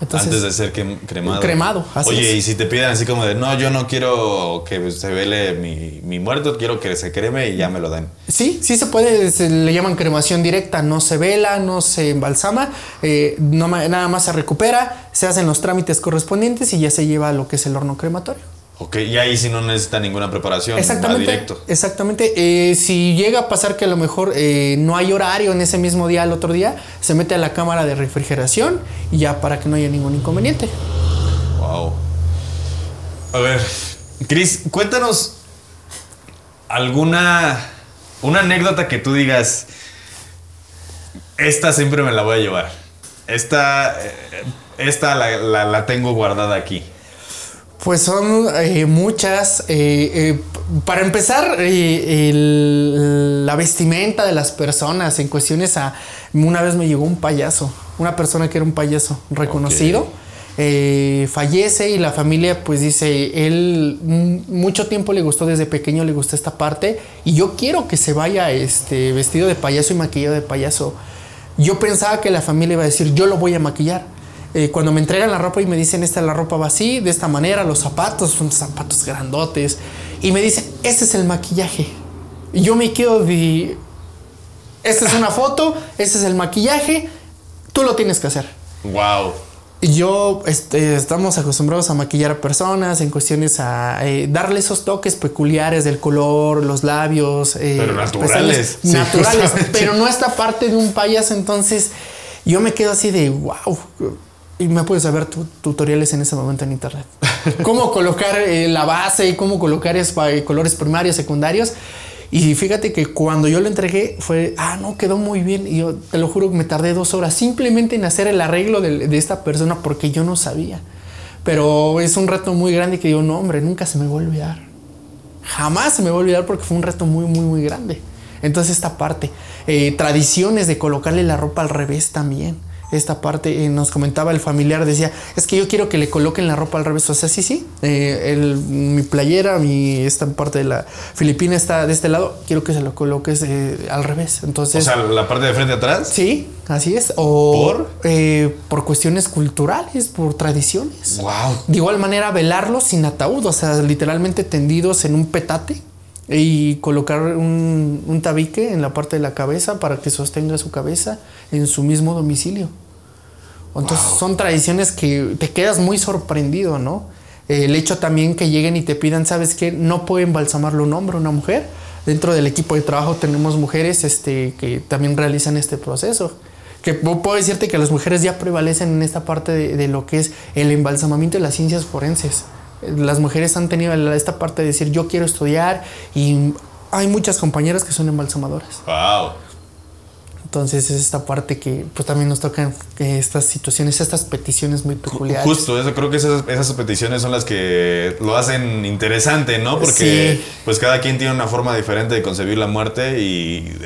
Antes de ser cremado. Cremado, Oye, y si te piden así como de, no, yo no quiero que se vele mi, muerto, quiero que se creme y ya me lo den. Sí, sí se puede, se le llaman cremación directa, no se vela, no se embalsama, eh, no, nada más se recupera, se hacen los trámites correspondientes y ya se lleva a lo que es el horno crematorio. Ok, y ahí sí no necesita ninguna preparación, exactamente, directo. Exactamente. Eh, si llega a pasar que a lo mejor eh, no hay horario en ese mismo día, al otro día, se mete a la cámara de refrigeración y ya para que no haya ningún inconveniente. Wow. A ver, Cris, cuéntanos alguna una anécdota que tú digas. Esta siempre me la voy a llevar. Esta, eh, esta la tengo guardada aquí. Pues son eh, muchas. Eh, eh, para empezar, la vestimenta de las personas en cuestiones a... Una vez me llegó un payaso, una persona que era un payaso reconocido. fallece y la familia pues dice, él mucho tiempo le gustó desde pequeño, le gustó esta parte y yo quiero que se vaya este, vestido de payaso y maquillado de payaso. Yo pensaba que la familia iba a decir, yo lo voy a maquillar eh, cuando me entregan la ropa y me dicen, esta la ropa va así, de esta manera, los zapatos son zapatos grandotes, y me dicen, este es el maquillaje. Y yo me quedo de, esta es una foto, este es el maquillaje, tú lo tienes que hacer. Wow. Yo este, estamos acostumbrados a maquillar a personas en cuestiones a eh, darle esos toques peculiares del color, los labios. Eh, pero naturales. naturales. pero no esta parte de un payaso. Entonces yo me quedo así de wow. Y me puedes saber tutoriales en ese momento en internet. <laughs> cómo colocar eh, la base y cómo colocar colores primarios, secundarios. Y fíjate que cuando yo lo entregué fue, ah, no, quedó muy bien. Y yo te lo juro que me tardé dos horas simplemente en hacer el arreglo de, esta persona porque yo no sabía. Pero es un reto muy grande que digo, no, hombre, nunca se me va a olvidar. Jamás se me va a olvidar porque fue un reto muy, muy, muy grande. Entonces esta parte, eh, tradiciones de colocarle la ropa al revés también esta parte. Eh, nos comentaba el familiar, decía, es que yo quiero que le coloquen la ropa al revés. O sea, sí, sí. Eh, mi playera, mi, esta parte de la Filipina está de este lado, quiero que se lo coloques eh, al revés. Entonces. O sea, la parte de frente atrás. Sí, así es. O por, por cuestiones culturales, por tradiciones. Wow. De igual manera, velarlos sin ataúd, o sea, literalmente tendidos en un petate y colocar un, un, tabique en la parte de la cabeza para que sostenga su cabeza en su mismo domicilio. Entonces son tradiciones que te quedas muy sorprendido, ¿no? El hecho también que lleguen y te pidan, ¿sabes qué? No pueden balsamarlo un hombre o una mujer. Dentro del equipo de trabajo tenemos mujeres este, que también realizan este proceso. Que puedo decirte que las mujeres ya prevalecen en esta parte de, de lo que es el embalsamamiento de las ciencias forenses las mujeres han tenido esta parte de decir yo quiero estudiar y hay muchas compañeras que son embalsamadoras. Wow. Entonces es esta parte que pues también nos tocan estas situaciones, estas peticiones muy peculiares. Justo, eso creo que esas, peticiones son las que lo hacen interesante, ¿no? Porque pues cada quien tiene una forma diferente de concebir la muerte y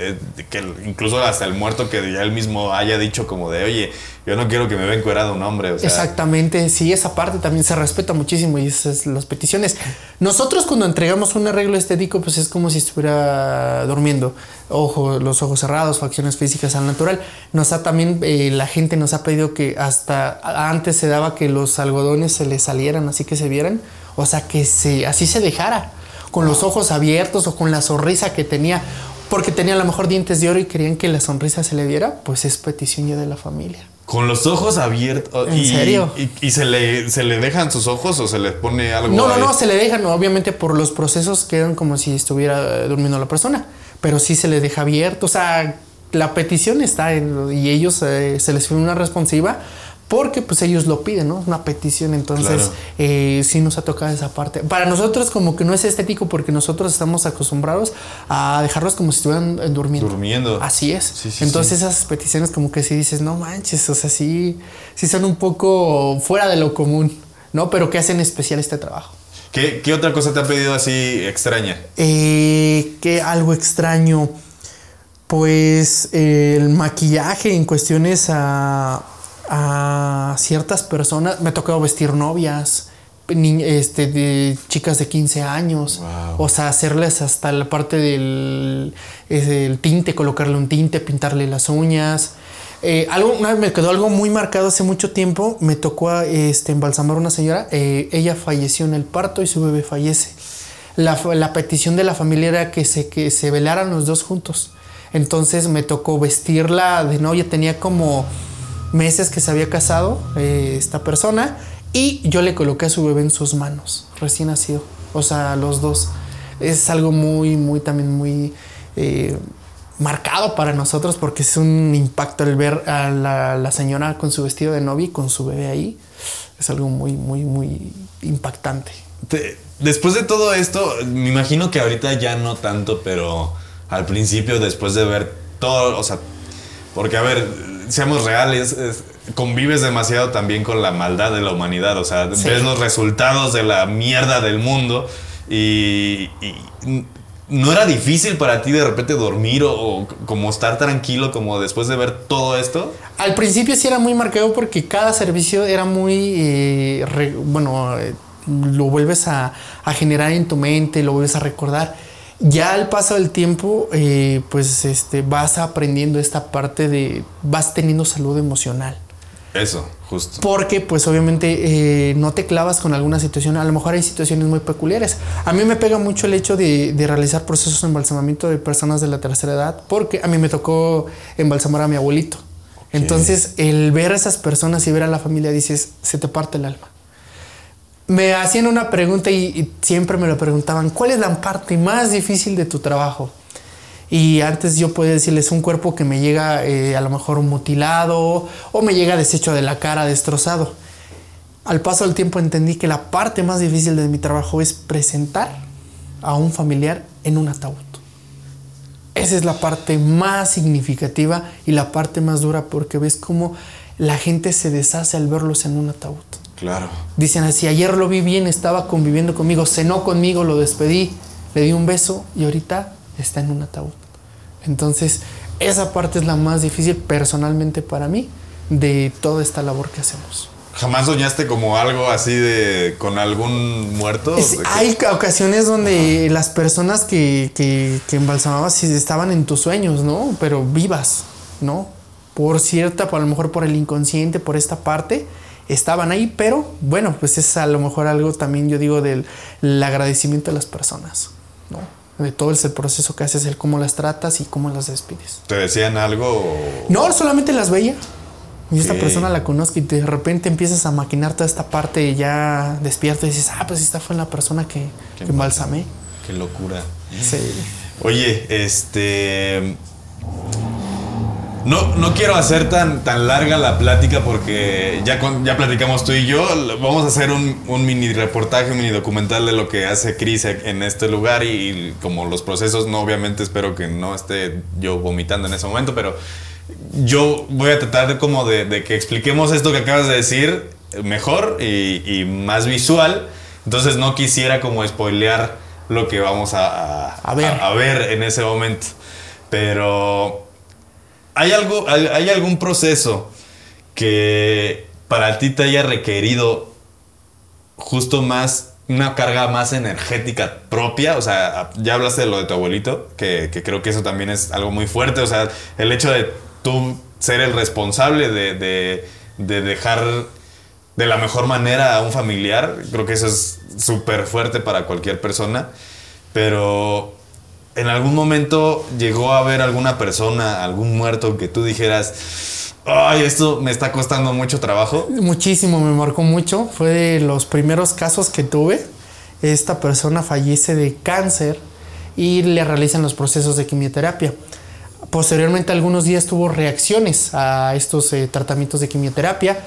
que incluso hasta el muerto que ya él mismo haya dicho como de, oye, yo no quiero que me vea encuerado un hombre. Exactamente, sí, esa parte también se respeta muchísimo y esas las peticiones. Nosotros cuando entregamos un arreglo estético, pues es como si estuviera durmiendo, ojo, los ojos cerrados, facciones físicas al natural. Nos ha también, eh, la gente nos ha pedido que hasta antes se daba que los algodones se le salieran, así que se vieran, o sea, que se, así se dejara, con los ojos abiertos o con la sonrisa que tenía porque tenía a lo mejor dientes de oro y querían que la sonrisa se le diera, pues es petición ya de la familia. Con los ojos abiertos. ¿En serio? Y, se, le, se le dejan sus ojos o se le pone algo? No, no, no, se le dejan. Obviamente por los procesos quedan como si estuviera durmiendo la persona. Pero sí se le deja abierto. O sea, la petición está en, y ellos eh, se les fue una responsiva porque pues ellos lo piden, ¿no? Una petición, entonces eh, sí nos ha tocado esa parte. Para nosotros como que no es estético porque nosotros estamos acostumbrados a dejarlos como si estuvieran eh, durmiendo. Durmiendo. Así es. entonces esas peticiones como que sí dices, no manches, o sea, sí, sí son un poco fuera de lo común, ¿no? Pero que hacen especial este trabajo. ¿Qué, qué otra cosa te ha pedido así extraña? Eh, que algo extraño. Pues el maquillaje en cuestiones a a ciertas personas. Me ha tocado vestir novias, este, de chicas de 15 años. O sea, hacerles hasta la parte del el tinte, colocarle un tinte, pintarle las uñas. Eh, algo, una vez me quedó algo muy marcado hace mucho tiempo. Me tocó este, embalsamar a una señora. Eh, ella falleció en el parto y su bebé fallece. La, la, petición de la familia era que se, que se velaran los dos juntos. Entonces me tocó vestirla de novia. Tenía como meses que se había casado eh, esta persona y yo le coloqué a su bebé en sus manos, recién nacido. O sea, los dos. Es algo muy, muy, también muy eh, marcado para nosotros porque es un impacto el ver a la, señora con su vestido de novia y con su bebé ahí. Es algo muy, muy, muy impactante. después de todo esto, me imagino que ahorita ya no tanto, pero al principio, después de ver todo, o sea, porque a ver, seamos reales, convives demasiado también con la maldad de la humanidad. O sea, ves los resultados de la mierda del mundo y, no era difícil para ti de repente dormir o, como estar tranquilo como después de ver todo esto. Al principio sí era muy marcado porque cada servicio era muy, eh, bueno, eh, lo vuelves a, a generar en tu mente, lo vuelves a recordar ya al paso del tiempo, eh, pues este, vas aprendiendo esta parte de, vas teniendo salud emocional. Eso, justo. Porque pues obviamente eh, no te clavas con alguna situación, a lo mejor hay situaciones muy peculiares. A mí me pega mucho el hecho de, realizar procesos de embalsamamiento de personas de la tercera edad, porque a mí me tocó embalsamar a mi abuelito. Entonces, el ver a esas personas y ver a la familia, dices, se te parte el alma. Me hacían una pregunta y, siempre me lo preguntaban, ¿cuál es la parte más difícil de tu trabajo? Y antes yo podía decirles un cuerpo que me llega eh, a lo mejor mutilado o me llega deshecho de la cara, destrozado. Al paso del tiempo entendí que la parte más difícil de mi trabajo es presentar a un familiar en un ataúd. Esa es la parte más significativa y la parte más dura porque ves cómo la gente se deshace al verlos en un ataúd. Claro. Dicen así, ayer lo vi bien, estaba conviviendo conmigo, cenó conmigo, lo despedí, le di un beso y ahorita está en un ataúd. Entonces, esa parte es la más difícil personalmente para mí de toda esta labor que hacemos. ¿Jamás soñaste como algo así de con algún muerto? hay ocasiones donde las personas que, que, que embalsamabas estaban en tus sueños, ¿no? Pero vivas, ¿no? Por cierta, por a lo mejor por el inconsciente, por esta parte, estaban ahí, pero bueno, pues es a lo mejor algo también, yo digo, del agradecimiento a las personas, ¿no? de todo ese proceso que haces, el cómo las tratas y cómo las despides. ¿Te decían algo? No, solamente las veía. Y esta persona la conozco y de repente empiezas a maquinar toda esta parte y ya despierto y dices, ah, pues esta fue la persona que, que embalsamé. Qué locura. Sí. Oye, este... No, no quiero hacer tan, tan larga la plática porque ya, ya platicamos tú y yo. Vamos a hacer un, mini reportaje, un mini documental de lo que hace Cris en este lugar y, como los procesos, no obviamente espero que no esté yo vomitando en ese momento, pero yo voy a tratar de como de, que expliquemos esto que acabas de decir mejor y, más visual. Entonces no quisiera como spoilear lo que vamos a, a, ver. a ver en ese momento. Pero ¿Hay, algo, hay, algún proceso que para ti te haya requerido justo más, una carga más energética propia? O sea, ya hablaste de lo de tu abuelito, que, creo que eso también es algo muy fuerte. O sea, el hecho de tú ser el responsable de, de dejar de la mejor manera a un familiar, creo que eso es súper fuerte para cualquier persona. Pero en algún momento llegó a haber alguna persona, algún muerto que tú dijeras, ay, esto me está costando mucho trabajo? Muchísimo, me marcó mucho. Fue de los primeros casos que tuve. Esta persona fallece de cáncer y le realizan los procesos de quimioterapia. Posteriormente, algunos días tuvo reacciones a estos eh, tratamientos de quimioterapia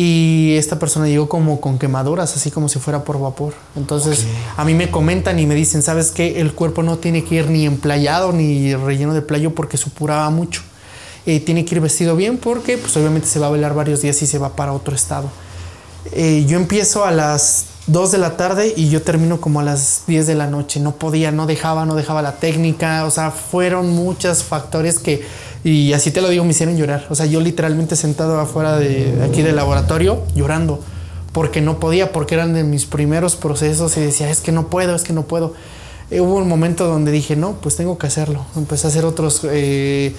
y esta persona llegó como con quemaduras, así como si fuera por vapor. Entonces a mí me comentan y me dicen, ¿sabes qué? El cuerpo no tiene que ir ni emplayado ni relleno de playo porque supuraba mucho. Eh, tiene que ir vestido bien porque pues obviamente se va a velar varios días y se va para otro estado. Eh, yo empiezo a las 2 de la tarde y yo termino como a las 10 de la noche. No podía, no dejaba, no dejaba la técnica. O sea, fueron muchos factores que y así te lo digo, me hicieron llorar. O sea, yo literalmente sentado afuera de aquí del laboratorio llorando porque no podía, porque eran de mis primeros procesos y decía, es que no puedo, es que no puedo. Eh, hubo un momento donde dije, no, pues tengo que hacerlo. Empecé a hacer otros, eh,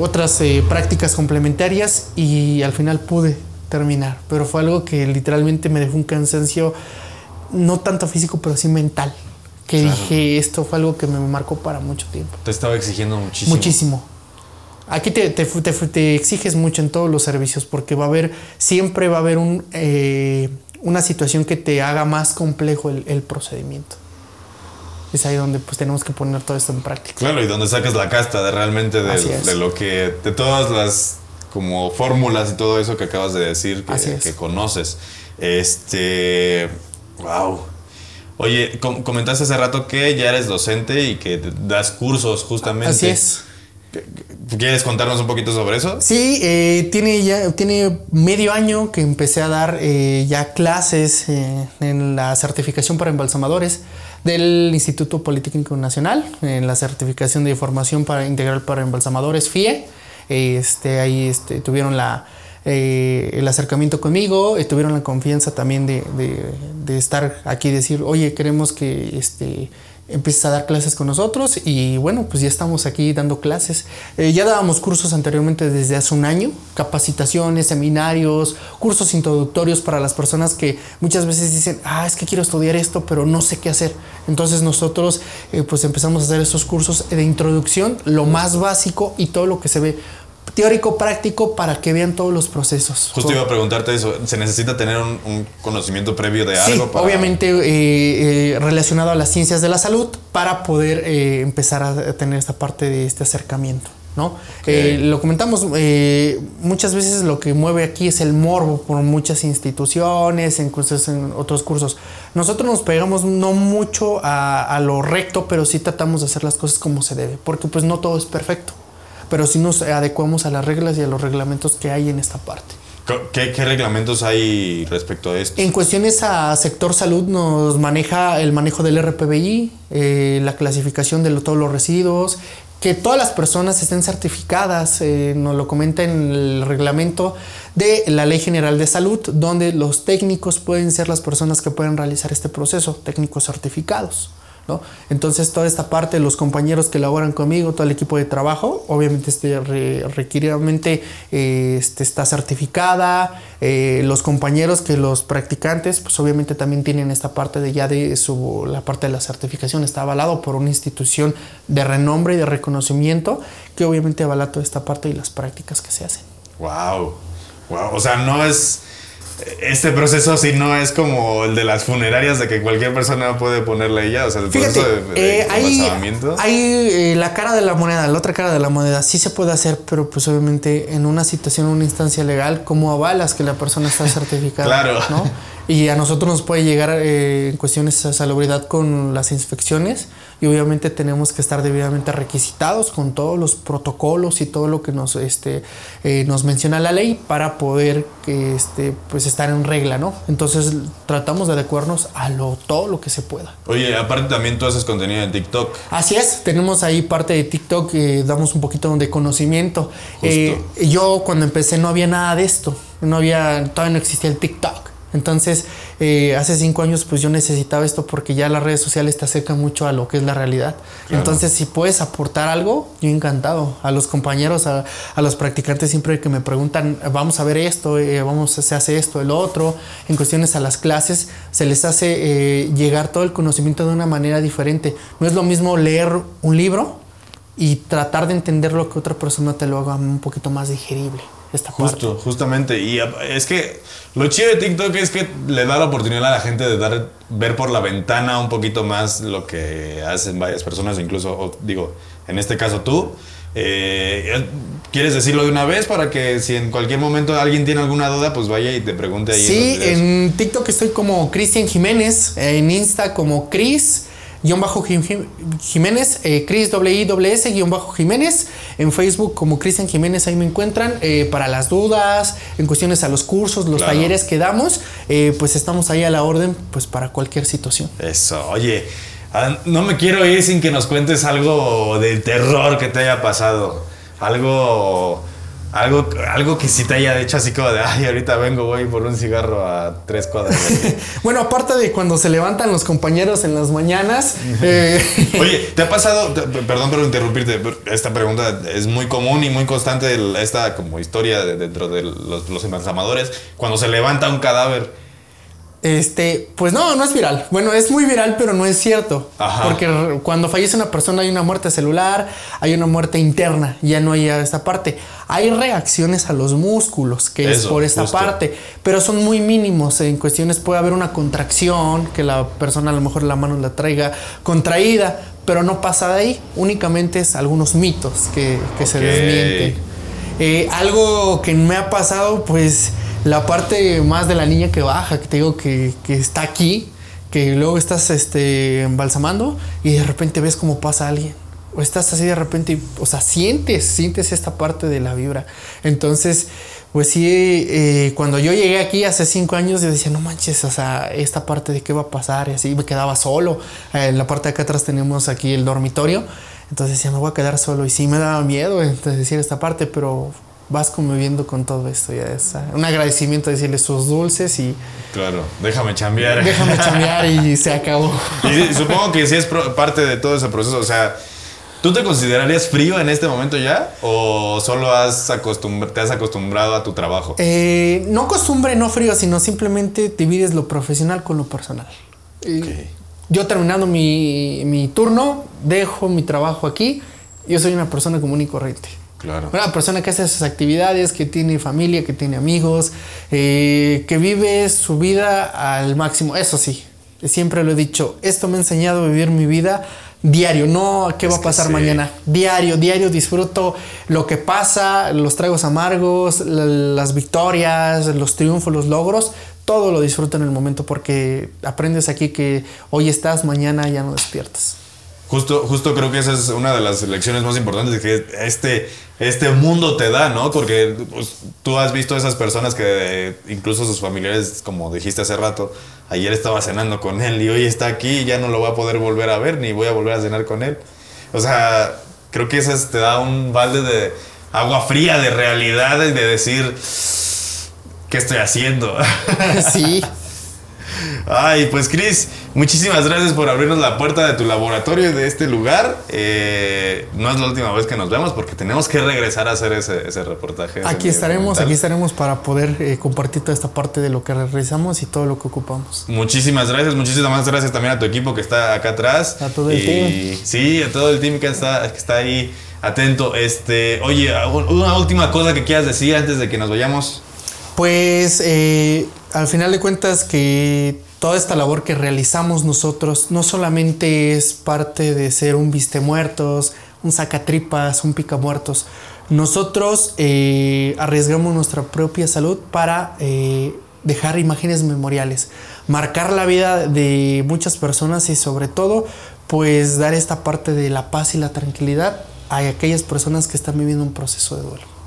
otras eh, prácticas complementarias y al final pude terminar. Pero fue algo que literalmente me dejó un cansancio, no tanto físico, pero sí mental. Que dije, esto fue algo que me marcó para mucho tiempo. Te estaba exigiendo muchísimo. Muchísimo. Aquí te, te, exiges mucho en todos los servicios porque va a haber, siempre va a haber un, eh, una situación que te haga más complejo el, procedimiento. Es ahí donde pues tenemos que poner todo esto en práctica. Claro, y donde sacas la casta de realmente de, lo que, de todas las como fórmulas y todo eso que acabas de decir que, que conoces. Este, wow. Oye, comentaste hace rato que ya eres docente y que das cursos justamente. Así es. ¿Quieres contarnos un poquito sobre eso? Sí, eh, tiene ya tiene medio año que empecé a dar eh, ya clases eh, en la certificación para embalsamadores del Instituto Politécnico Nacional, en la certificación de formación para integral para embalsamadores FIE. Este, ahí este, tuvieron la, el acercamiento conmigo, tuvieron la confianza también de, de, estar aquí y decir, oye, queremos que este, empiezas a dar clases con nosotros y bueno, pues ya estamos aquí dando clases. Eh, ya dábamos cursos anteriormente desde hace un año, capacitaciones, seminarios, cursos introductorios para las personas que muchas veces dicen, ah, es que quiero estudiar esto, pero no sé qué hacer. Entonces nosotros eh, pues empezamos a hacer esos cursos de introducción, lo más básico y todo lo que se ve teórico práctico para que vean todos los procesos. Justo iba a preguntarte eso, ¿se necesita tener un, conocimiento previo de sí, algo? obviamente eh, eh, relacionado a las ciencias de la salud para poder eh, empezar a tener esta parte de este acercamiento. ¿no? lo comentamos, muchas veces lo que mueve aquí es el morbo por muchas instituciones, en, en otros cursos. Nosotros nos pegamos no mucho a, a lo recto, pero sí tratamos de hacer las cosas como se debe, porque pues no todo es perfecto pero sí nos adecuamos a las reglas y a los reglamentos que hay en esta parte. ¿Qué, reglamentos hay respecto a esto? En cuestiones a sector salud nos maneja el manejo del RPBI, eh, la clasificación de todos los residuos, que todas las personas estén certificadas, eh, nos lo comenta en el reglamento de la Ley General de Salud, donde los técnicos pueden ser las personas que pueden realizar este proceso, técnicos certificados. Entonces toda esta parte, los compañeros que laboran conmigo, todo el equipo de trabajo, obviamente este requiridamente eh, este, está certificada, eh, los compañeros que los practicantes, pues obviamente también tienen esta parte de ya de su, la parte de la certificación está avalado por una institución de renombre y de reconocimiento que obviamente avala toda esta parte y las prácticas que se hacen. Wow, wow, o sea, no es este proceso sí no es como el de las funerarias de que cualquier persona puede ponerle ella, o sea, el proceso de, eh, hay, eh, la cara de la moneda, la otra cara de la moneda, sí se puede hacer, pero pues obviamente en una situación, una instancia legal, ¿cómo avalas que la persona está <laughs> certificada? claro. ¿no? Y a nosotros nos puede llegar eh, en cuestiones de salubridad con las inspecciones y obviamente tenemos que estar debidamente requisitados con todos los protocolos y todo lo que nos, este, eh, nos menciona la ley para poder este, pues estar en regla, ¿no? Entonces tratamos de adecuarnos a lo, todo lo que se pueda. Oye, aparte también tú haces contenido en TikTok. Así es, tenemos ahí parte de TikTok, eh, damos un poquito de conocimiento. Eh, yo cuando empecé no había nada de esto, no había, todavía no existía el TikTok. Entonces, eh, hace cinco años, pues yo necesitaba esto porque ya las redes sociales te acercan mucho a lo que es la realidad. Entonces, si puedes aportar algo, yo encantado. A los compañeros, a, los practicantes, siempre que me preguntan, vamos a ver esto, eh, vamos, se hace esto, el otro, en cuestiones a las clases, se les hace eh, llegar todo el conocimiento de una manera diferente. No es lo mismo leer un libro y tratar de entender lo que otra persona te lo haga un poquito más digerible. Justo, justamente. Y es que lo chido de TikTok es que le da la oportunidad a la gente de dar, ver por la ventana un poquito más lo que hacen varias personas, incluso, digo, en este caso tú. Eh, ¿Quieres decirlo de una vez para que si en cualquier momento alguien tiene alguna duda, pues vaya y te pregunte ahí? Sí, en, TikTok estoy como Cristian Jiménez, en Insta como Cris guion bajo Jiménez, eh, Chris S guion bajo Jiménez, en Facebook como Cristian Jiménez, ahí me encuentran eh, para las dudas, en cuestiones a los cursos, los talleres que damos, eh, pues estamos ahí a la orden, pues para cualquier situación. Eso, oye, ah, no me quiero ir sin que nos cuentes algo de terror que te haya pasado, algo algo, algo que sí te haya hecho así como de, ay, ahorita vengo, voy por un cigarro a tres cuadras. <laughs> bueno, aparte de cuando se levantan los compañeros en las mañanas. Eh, Oye, <laughs> ¿te ha pasado, perdón por interrumpirte, esta pregunta es muy común y muy constante, esta como historia dentro de los, los embalsamadores, cuando se levanta un cadáver este, pues no, no es viral. Bueno, es muy viral, pero no es cierto. Porque cuando fallece una persona hay una muerte celular, hay una muerte interna, ya no hay esta parte. Hay reacciones a los músculos, que es por esta parte, pero son muy mínimos. En cuestiones puede haber una contracción, que la persona a lo mejor la mano la traiga contraída, pero no pasa de ahí. Únicamente es algunos mitos que, se desmienten. Eh, algo que me ha pasado, pues la parte más de la niña que baja, que te digo que, está aquí, que luego estás este, embalsamando y de repente ves cómo pasa alguien. O estás así de repente, o sea, sientes, sientes esta parte de la vibra. Entonces, pues sí, eh, cuando yo llegué aquí hace cinco años, yo decía, no manches, o sea, esta parte de qué va a pasar, y así me quedaba solo. en la parte de acá atrás tenemos aquí el dormitorio. Entonces decía, me voy a quedar solo. Y sí me daba miedo entonces, decir esta parte, pero vas conviviendo con todo esto. Ya es ah, un agradecimiento decirle sus dulces y. Claro, déjame chambear. Déjame chambear y se acabó. <laughs> Y supongo que sí es parte de todo ese proceso. O sea, ¿tú te considerarías frío en este momento ya? ¿O solo has te has acostumbrado a tu trabajo? Eh, no costumbre, no frío, sino simplemente divides lo profesional con lo personal. Yo terminando mi, mi turno, dejo mi trabajo aquí. Yo soy una persona común y corriente. Claro. Una persona que hace sus actividades, que tiene familia, que tiene amigos, eh, que vive su vida al máximo. Eso sí, siempre lo he dicho, esto me ha enseñado a vivir mi vida diario, no a qué va a pasar mañana. Diario, diario disfruto lo que pasa, los tragos amargos, las victorias, los triunfos, los logros. Todo lo disfruto en el momento porque aprendes aquí que hoy estás, mañana ya no despiertas. Justo, justo creo que esa es una de las lecciones más importantes que este, este mundo te da, ¿no? Porque pues, tú has visto a esas personas que incluso sus familiares, como dijiste hace rato, ayer estaba cenando con él y hoy está aquí y ya no lo va a poder volver a ver ni voy a volver a cenar con él. O sea, creo que eso te da un balde de agua fría, de realidad y de decir, ¿qué estoy haciendo? <laughs> Sí. Ay, pues Chris, muchísimas gracias por abrirnos la puerta de tu laboratorio y de este lugar. Eh, no es la última vez que nos vemos porque tenemos que regresar a hacer ese, reportaje. aquí estaremos, aquí estaremos para poder eh, compartir toda esta parte de lo que realizamos y todo lo que ocupamos. Muchísimas gracias, muchísimas gracias también a tu equipo que está acá atrás. A todo el team. Sí, a todo el team que está, que está ahí atento. Este, oye, una última cosa que quieras decir antes de que nos vayamos. Pues eh, al final de cuentas que toda esta labor que realizamos nosotros no solamente es parte de ser un viste muertos, un sacatripas, un pica muertos. Nosotros eh, arriesgamos nuestra propia salud para eh, dejar imágenes memoriales, marcar la vida de muchas personas y sobre todo pues dar esta parte de la paz y la tranquilidad a aquellas personas que están viviendo un proceso de duelo.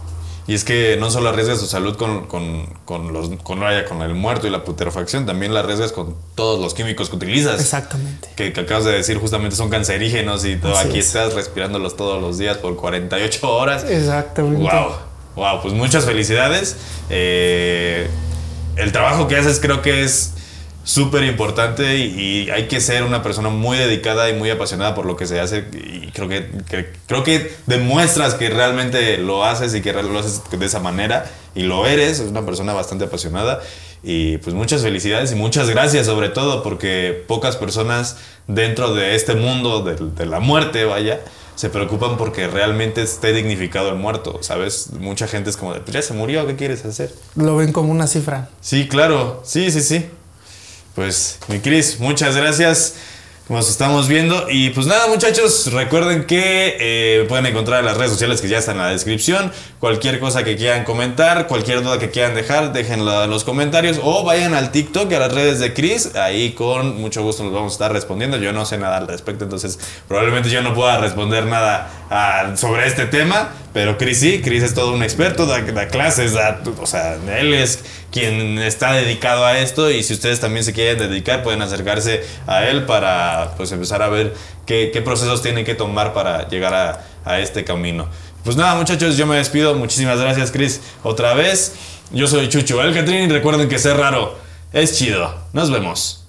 Y es que no solo arriesgas tu salud con, con, con, los, con, con el muerto y la putrefacción, también la arriesgas con todos los químicos que utilizas. Exactamente. Que, acabas de decir justamente son cancerígenos y todo, aquí estás respirándolos todos los días por 48 horas. Exactamente. Wow. Wow, pues muchas felicidades. Eh, el trabajo que haces creo que es súper importante y, hay que ser una persona muy dedicada y muy apasionada por lo que se hace y creo que, creo que demuestras que realmente lo haces y que lo haces de esa manera y lo eres, es una persona bastante apasionada y pues muchas felicidades y muchas gracias sobre todo porque pocas personas dentro de este mundo de, la muerte, vaya, se preocupan porque realmente esté dignificado el muerto, ¿sabes? Mucha gente es como de, pues ya se murió, ¿qué quieres hacer? Lo ven como una cifra. Sí, claro, sí, sí, sí. Pues, mi Cris, muchas gracias. Nos estamos viendo. Y pues nada, muchachos, recuerden que eh, pueden encontrar en las redes sociales que ya están en la descripción. Cualquier cosa que quieran comentar, cualquier duda que quieran dejar, déjenla en los comentarios. O vayan al TikTok a las redes de Chris. Ahí con mucho gusto nos vamos a estar respondiendo. Yo no sé nada al respecto, entonces probablemente yo no pueda responder nada ah, sobre este tema. Pero Chris sí, Chris es todo un experto, da, clases, o sea, él es quien está dedicado a esto y si ustedes también se quieren dedicar pueden acercarse a él para pues empezar a ver qué, procesos tienen que tomar para llegar a, este camino. Pues nada muchachos, yo me despido, muchísimas gracias Chris otra vez. Yo soy Chucho El Catrín y recuerden que ser raro es chido. Nos vemos.